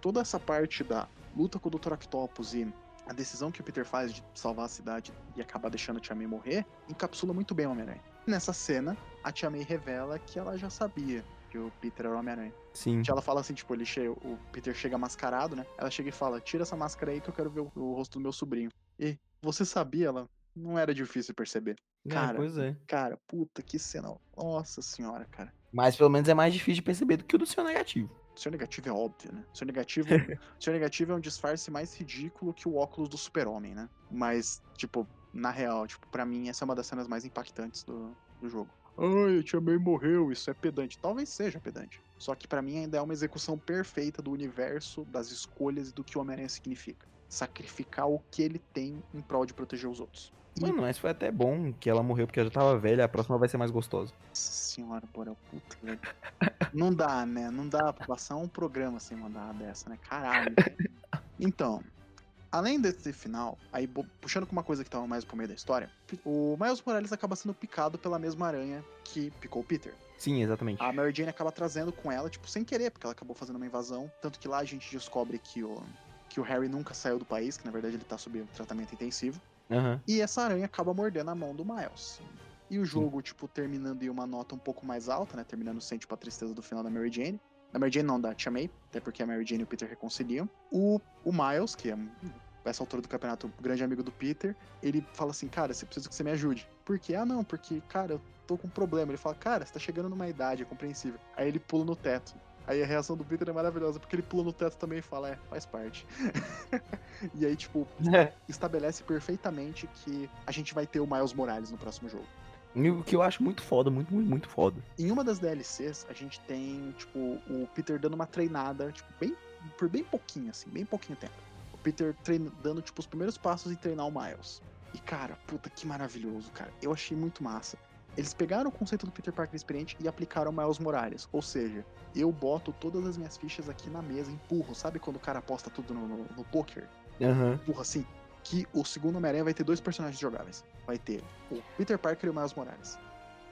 toda essa parte da luta com o Dr. Octopus e a decisão que o Peter faz de salvar a cidade e acabar deixando a Tia May morrer, encapsula muito bem o Homem-Aranha. Nessa cena, a Tia May revela que ela já sabia que o Peter era o Homem-Aranha. Sim. Ela fala assim, tipo, ele chega, o Peter chega mascarado, né? Ela chega e fala, tira essa máscara aí que eu quero ver o, o rosto do meu sobrinho. E você sabia, ela não era difícil perceber. Cara, é, pois é. Cara, puta, que cena. Nossa senhora, cara. Mas pelo menos é mais difícil de perceber do que o do seu negativo. O seu negativo é óbvio, né? O seu negativo, o seu negativo é um disfarce mais ridículo que o óculos do super-homem, né? Mas, tipo, na real, tipo, pra mim, essa é uma das cenas mais impactantes do, do jogo. Ai, a Tia May morreu, isso é pedante. Talvez seja pedante. Só que pra mim ainda é uma execução perfeita do universo, das escolhas e do que o Homem-Aranha significa. Sacrificar o que ele tem em prol de proteger os outros. E, Mano, mas foi até bom que ela morreu porque ela já tava velha, a próxima vai ser mais gostosa. Nossa senhora, Borel, puta. Não dá, né? Não dá pra passar um programa sem mandar uma dessa, né? Caralho. Então, além desse final, aí puxando com uma coisa que tava mais pro meio da história, o Miles Morales acaba sendo picado pela mesma aranha que picou o Peter. Sim, exatamente. A Mary Jane acaba trazendo com ela, tipo, sem querer, porque ela acabou fazendo uma invasão. Tanto que lá a gente descobre que o, que o Harry nunca saiu do país, que na verdade ele tá sob tratamento intensivo. Aham. E essa aranha acaba mordendo a mão do Miles. E o jogo, tipo, terminando em uma nota um pouco mais alta, né? Terminando sem, tipo, a tristeza do final da Mary Jane. Da Mary Jane não, da Tia May, até porque a Mary Jane e o Peter reconciliam. O, o Miles, que é, essa altura do campeonato, o grande amigo do Peter, ele fala assim, cara, você precisa que você me ajude. Por quê? Ah, não, porque, cara, eu tô com um problema. Ele fala, cara, você tá chegando numa idade, é compreensível. Aí ele pula no teto. Aí a reação do Peter é maravilhosa, porque ele pula no teto também e fala, é, faz parte. e aí, tipo, estabelece perfeitamente que a gente vai ter o Miles Morales no próximo jogo. O que eu acho muito foda, muito, muito, muito foda. Em uma das DLCs, a gente tem, tipo, o Peter dando uma treinada, tipo, bem, por bem pouquinho, assim, bem pouquinho tempo. O Peter trein, dando, tipo, os primeiros passos em treinar o Miles. E, cara, puta, que maravilhoso, cara. Eu achei muito massa. Eles pegaram o conceito do Peter Parker experiente e aplicaram Miles Morales. Ou seja, eu boto todas as minhas fichas aqui na mesa, empurro. Sabe quando o cara aposta tudo no, no, no poker? Uhum. Empurra assim. Que o segundo Homem-Aranha vai ter dois personagens jogáveis. Vai ter o Peter Parker e o Miles Morales.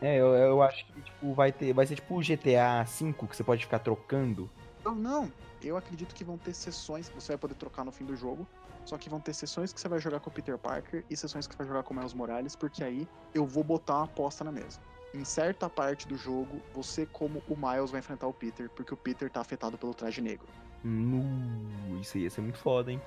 É, eu, eu acho que tipo, vai ter. Vai ser tipo o GTA V que você pode ficar trocando. Não, não. Eu acredito que vão ter sessões que você vai poder trocar no fim do jogo. Só que vão ter sessões que você vai jogar com o Peter Parker e sessões que você vai jogar com o Miles Morales, porque aí eu vou botar uma aposta na mesa. Em certa parte do jogo, você, como o Miles, vai enfrentar o Peter, porque o Peter tá afetado pelo traje negro. Nu, isso ia ser muito foda, hein?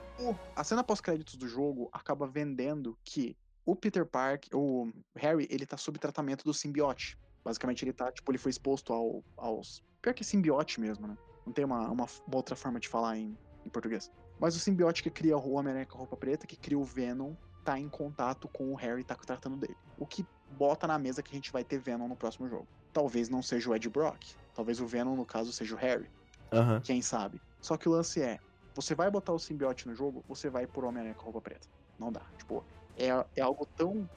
A cena pós-créditos do jogo acaba vendendo que o Peter Parker, o Harry, ele tá sob tratamento do simbiote. Basicamente, ele tá, tipo, ele foi exposto ao, aos. Pior que simbiote mesmo, né? Não tem uma, uma, uma outra forma de falar em, em português. Mas o simbiote que cria o Homem-Aranha com a roupa preta, que cria o Venom, tá em contato com o Harry e tá tratando dele. O que bota na mesa que a gente vai ter Venom no próximo jogo. Talvez não seja o Ed Brock. Talvez o Venom, no caso, seja o Harry. Quem sabe? Só que o lance é: você vai botar o simbiote no jogo, você vai por Homem-Aranha com a roupa preta. Não dá. Tipo, é, é algo tão.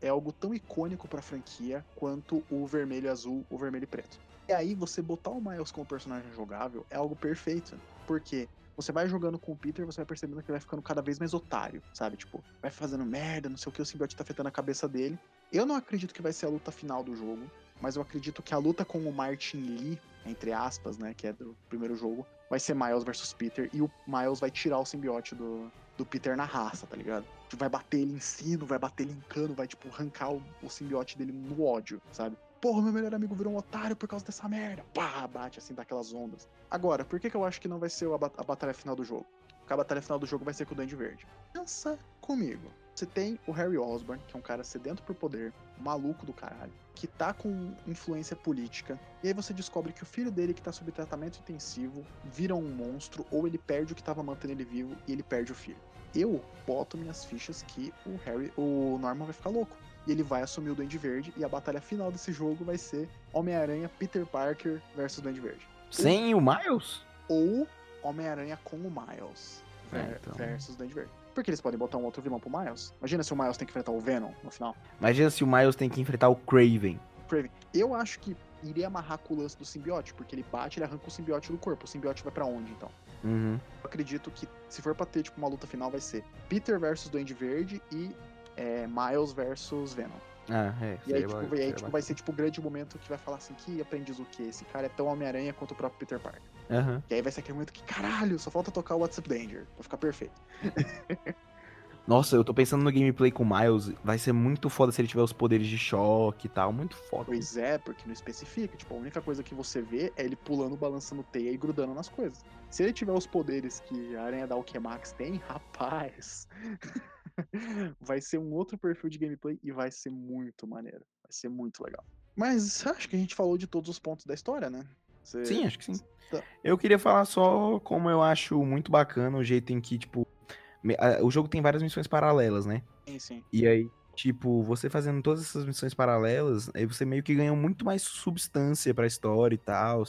É algo tão icônico pra franquia quanto o vermelho azul, o vermelho e preto. E aí, você botar o Miles como personagem jogável é algo perfeito. Porque você vai jogando com o Peter, você vai percebendo que ele vai ficando cada vez mais otário, sabe? Tipo, vai fazendo merda, não sei o que, o simbiote tá afetando a cabeça dele. Eu não acredito que vai ser a luta final do jogo, mas eu acredito que a luta com o Martin Lee, entre aspas, né, que é do primeiro jogo, vai ser Miles versus Peter e o Miles vai tirar o simbiote do, do Peter na raça, tá ligado? Vai bater ele em sino, vai bater ele em cano, vai, tipo, arrancar o, o simbiote dele no ódio, sabe? Porra, meu melhor amigo virou um otário por causa dessa merda. Pá, bate assim daquelas ondas. Agora, por que, que eu acho que não vai ser a, bat a batalha final do jogo? Porque a batalha final do jogo vai ser com o Duende Verde. Pensa comigo. Você tem o Harry Osborn, que é um cara sedento por poder, maluco do caralho, que tá com influência política, e aí você descobre que o filho dele, que tá sob tratamento intensivo, vira um monstro, ou ele perde o que tava mantendo ele vivo e ele perde o filho. Eu boto minhas fichas que o Harry, o Norman vai ficar louco e ele vai assumir o Duende Verde e a batalha final desse jogo vai ser Homem-Aranha Peter Parker versus Duende Verde. Sem o Miles? Ou Homem-Aranha com o Miles É, então. versus Duende Verde. Porque eles podem botar um outro vilão pro Miles. Imagina se o Miles tem que enfrentar o Venom no final. Imagina se o Miles tem que enfrentar o Craven. Craven. Eu acho que iria amarrar com o lance do simbiote, porque ele bate, ele arranca o simbiote do corpo. O simbiote vai pra onde, então? Uhum. Eu acredito que se for pra ter tipo, uma luta final, vai ser Peter versus Duende Verde e é, Miles versus Venom. Ah, é. E aí, tipo, e aí, tipo, vai ser tipo o grande momento que vai falar assim, que aprendiz o quê? Esse cara é tão Homem-Aranha quanto o próprio Peter Parker. Aham. E aí vai ser aquele momento que, caralho, só falta tocar o What's Up Danger pra ficar perfeito. Nossa, eu tô pensando no gameplay com o Miles. Vai ser muito foda se ele tiver os poderes de choque e tal. Muito foda. Pois é, porque não especifica. Tipo, a única coisa que você vê é ele pulando, balançando teia e grudando nas coisas. Se ele tiver os poderes que a Aranha da Alchemax tem, rapaz, vai ser um outro perfil de gameplay e vai ser muito maneiro. Vai ser muito legal. Mas acho que a gente falou de todos os pontos da história, né? Você- Sim, acho que sim. Tá. Eu queria falar só como eu acho muito bacana o jeito em que, tipo. O jogo tem várias missões paralelas, né? Sim, sim. E aí, tipo, você fazendo todas essas missões paralelas, aí você meio que ganha muito mais substância pra história e tal.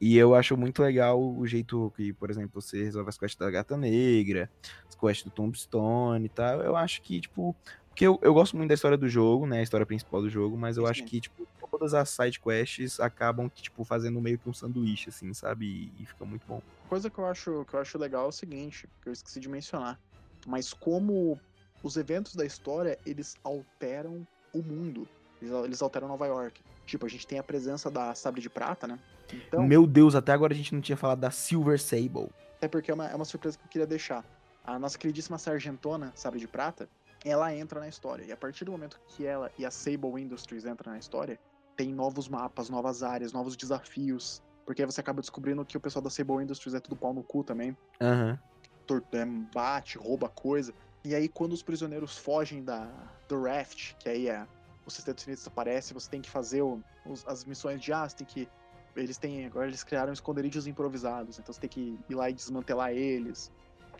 E eu acho muito legal o jeito que, por exemplo, você resolve as quests da Gata Negra, as quests do Tombstone e tal. Eu acho que, tipo. Porque eu, eu gosto muito da história do jogo, né? A história principal do jogo, mas eu Sim, acho que, tipo, todas as side quests acabam, tipo, fazendo meio que um sanduíche, assim, sabe? E, e fica muito bom. Coisa que eu acho que eu acho legal é o seguinte, que eu esqueci de mencionar. Mas como os eventos da história, eles alteram o mundo. Eles, eles alteram Nova York. Tipo, a gente tem a presença da Sabre de Prata, né? Então, Meu Deus, até agora a gente não tinha falado da Silver Sable. até porque é uma, é uma surpresa que eu queria deixar. A nossa queridíssima Sargentona, Sabre de Prata, ela entra na história. E a partir do momento que ela e a Sable Industries entram na história, tem novos mapas, novas áreas, novos desafios. Porque aí você acaba descobrindo que o pessoal da Sable Industries é tudo pau no cu também. Aham. é, bate, rouba coisa. E aí, quando os prisioneiros fogem da, do raft, que aí é o Sinistro aparece, você tem que fazer o- os- as missões de ah, você tem que eles têm. Agora eles criaram esconderijos improvisados, então você tem que ir lá e desmantelar eles.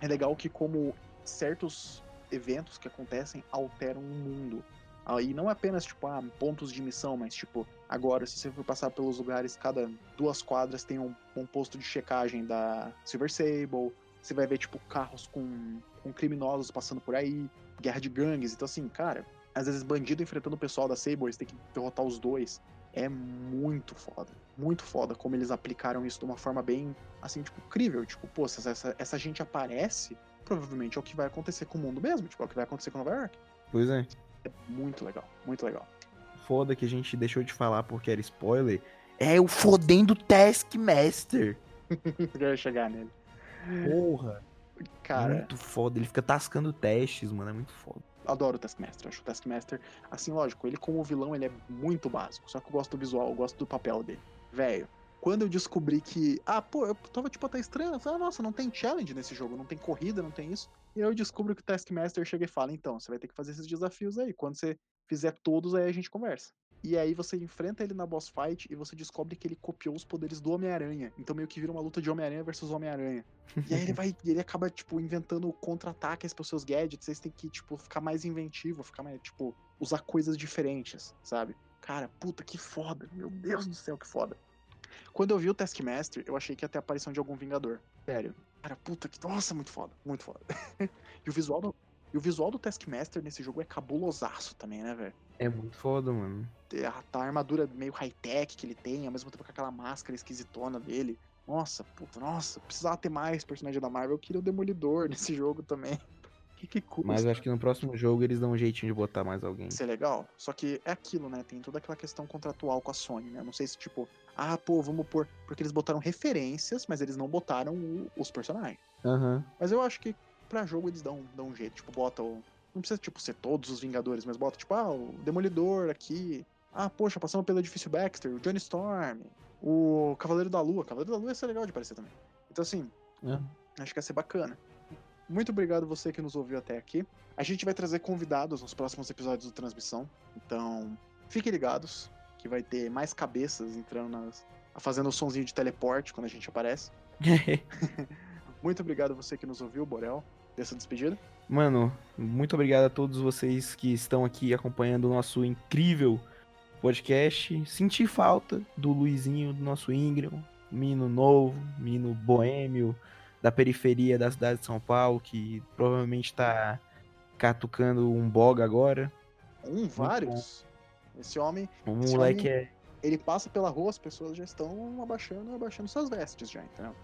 É legal que, como certos eventos que acontecem alteram o mundo. Aí não apenas, tipo, ah, pontos de missão, mas, tipo, agora, se você for passar pelos lugares, cada duas quadras tem um, um posto de checagem da Silver Sable. Você vai ver, tipo, carros com, com criminosos passando por aí, guerra de gangues. Então, assim, cara, às vezes bandido enfrentando o pessoal da você tem que derrotar os dois. É muito foda. Muito foda como eles aplicaram isso de uma forma bem, assim, tipo, incrível. Tipo, pô, se essa, essa gente aparece, provavelmente é o que vai acontecer com o mundo mesmo. Tipo, é o que vai acontecer com Nova York. Pois é. É muito legal, muito legal. Foda que a gente deixou de falar porque era spoiler. É o fodendo Taskmaster. Eu ia chegar nele. Porra. Cara, Muito foda. Ele fica tascando testes, mano. É muito foda. Adoro o Taskmaster. Acho o Taskmaster, assim, lógico, ele como vilão, ele é muito básico. Só que eu gosto do visual, eu gosto do papel dele. Velho, quando eu descobri que. Ah, pô, eu tava tipo até estranho. Eu falei, ah, nossa, não tem challenge nesse jogo, não tem corrida, não tem isso. E eu descubro que o Taskmaster chega e fala: então, você vai ter que fazer esses desafios aí. Quando você fizer todos, aí a gente conversa. E aí você enfrenta ele na boss fight e você descobre que ele copiou os poderes do Homem-Aranha. Então meio que vira uma luta de Homem-Aranha versus Homem-Aranha. E aí ele vai, ele acaba, tipo, inventando contra-ataques pros seus gadgets. Vocês têm que, tipo, ficar mais inventivo, ficar mais, tipo, usar coisas diferentes, sabe? Cara, puta que foda. Meu Deus do céu, que foda. Quando eu vi o Taskmaster, eu achei que ia ter a aparição de algum Vingador. Sério. Cara, puta que. Nossa, muito foda. Muito foda. e o visual do. E o visual do Taskmaster nesse jogo é cabulosaço também, né, velho? É muito foda, mano. A, a armadura meio high-tech que ele tem, ao mesmo tempo com aquela máscara esquisitona dele. Nossa, puta, nossa, precisava ter mais personagem da Marvel. Eu queria o Demolidor nesse jogo também. Que que custa? Mas eu acho que no próximo jogo eles dão um jeitinho de botar mais alguém. Isso é legal. Só que é aquilo, né? Tem toda aquela questão contratual com a Sony, né? Não sei se, tipo, ah, pô, vamos pôr. Porque eles botaram referências, mas eles não botaram o- os personagens. Aham. Mas eu acho que pra jogo eles dão, dão um jeito. Tipo, bota o. Não precisa, tipo, ser todos os Vingadores, mas bota, tipo, ah, o Demolidor aqui. Ah, poxa, passamos pelo edifício Baxter, o Johnny Storm, o Cavaleiro da Lua. Cavaleiro da Lua ia ser legal de aparecer também. Então, assim, É. acho que ia ser bacana. Muito obrigado você que nos ouviu até aqui. A gente vai trazer convidados nos próximos episódios do Transmissão. Então, fiquem ligados, que vai ter mais cabeças entrando nas. fazendo o sonzinho de teleporte quando a gente aparece. Muito obrigado você que nos ouviu, Borel. Dessa despedida. Mano, muito obrigado a todos vocês que estão aqui acompanhando o nosso incrível podcast. Senti falta do Luizinho, do nosso Ingram, menino novo, menino boêmio, da periferia da cidade de São Paulo, que provavelmente tá catucando um boga agora. Um, vários. Esse homem, O Esse moleque homem- é. ele passa pela rua, as pessoas já estão abaixando, abaixando suas vestes já, entendeu?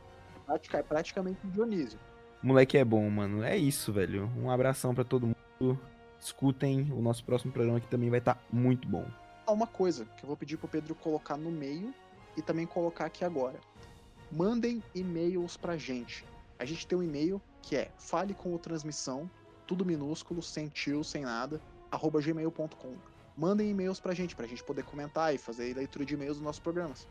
É praticamente um Dionísio. Moleque é bom, mano. É isso, velho. Um abração pra todo mundo. Escutem o nosso próximo programa que também vai estar muito bom. Ah, uma coisa que eu vou pedir pro Pedro colocar no meio e também colocar aqui agora. Mandem e-mails pra gente. A gente tem um e-mail que é fale com o transmissão, tudo minúsculo, sem tio, sem nada, arroba gmail.com. Mandem e-mails pra gente, pra gente poder comentar e fazer leitura de e-mails dos nossos programas.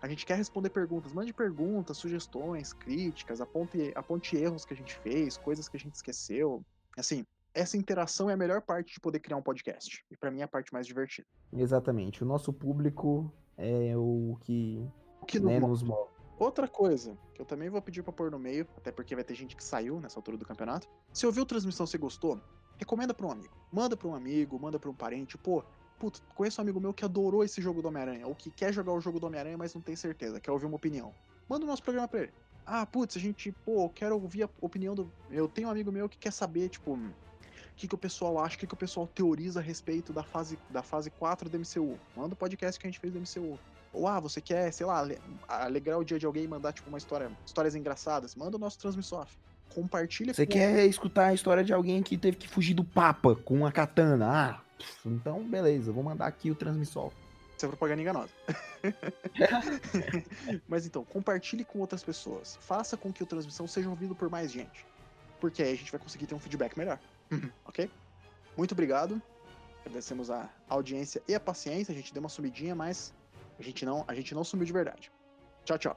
A gente quer responder perguntas. Mande perguntas, sugestões, críticas, aponte, aponte erros que a gente fez, coisas que a gente esqueceu. Assim, essa interação é a melhor parte de poder criar um podcast. E pra mim é a parte mais divertida. Exatamente. O nosso público é o que, O que né, nos move. Outra coisa que eu também vou pedir pra pôr no meio, até porque vai ter gente que saiu nessa altura do campeonato. Se ouviu a transmissão e você gostou, recomenda pra um amigo. Manda pra um amigo, manda pra um parente. Pô, puta, conheço um amigo meu que adorou esse jogo do Homem-Aranha, ou que quer jogar o jogo do Homem-Aranha, mas não tem certeza, quer ouvir uma opinião. Manda o nosso programa pra ele. Ah, putz, a gente, pô, quero ouvir a opinião do. Eu tenho um amigo meu que quer saber, tipo, o que, que o pessoal acha, o que, que o pessoal teoriza a respeito da fase, da fase 4 do MCU. Manda o podcast que a gente fez do MCU. Ou ah, você quer, sei lá, ale- alegrar o dia de alguém e mandar, tipo, uma história, histórias engraçadas, manda o nosso transmissor. Compartilha Você com quer escutar a história de alguém que teve que fugir do Papa com uma katana? Ah, então beleza, vou mandar aqui o transmissor. Isso é propaganda enganosa. Mas então, compartilhe com outras pessoas. Faça com que o transmissão seja ouvido por mais gente. Porque aí a gente vai conseguir ter um feedback melhor. ok? Muito obrigado. Agradecemos a audiência e a paciência. A gente deu uma sumidinha, mas a gente não, a gente não sumiu de verdade. Tchau, tchau.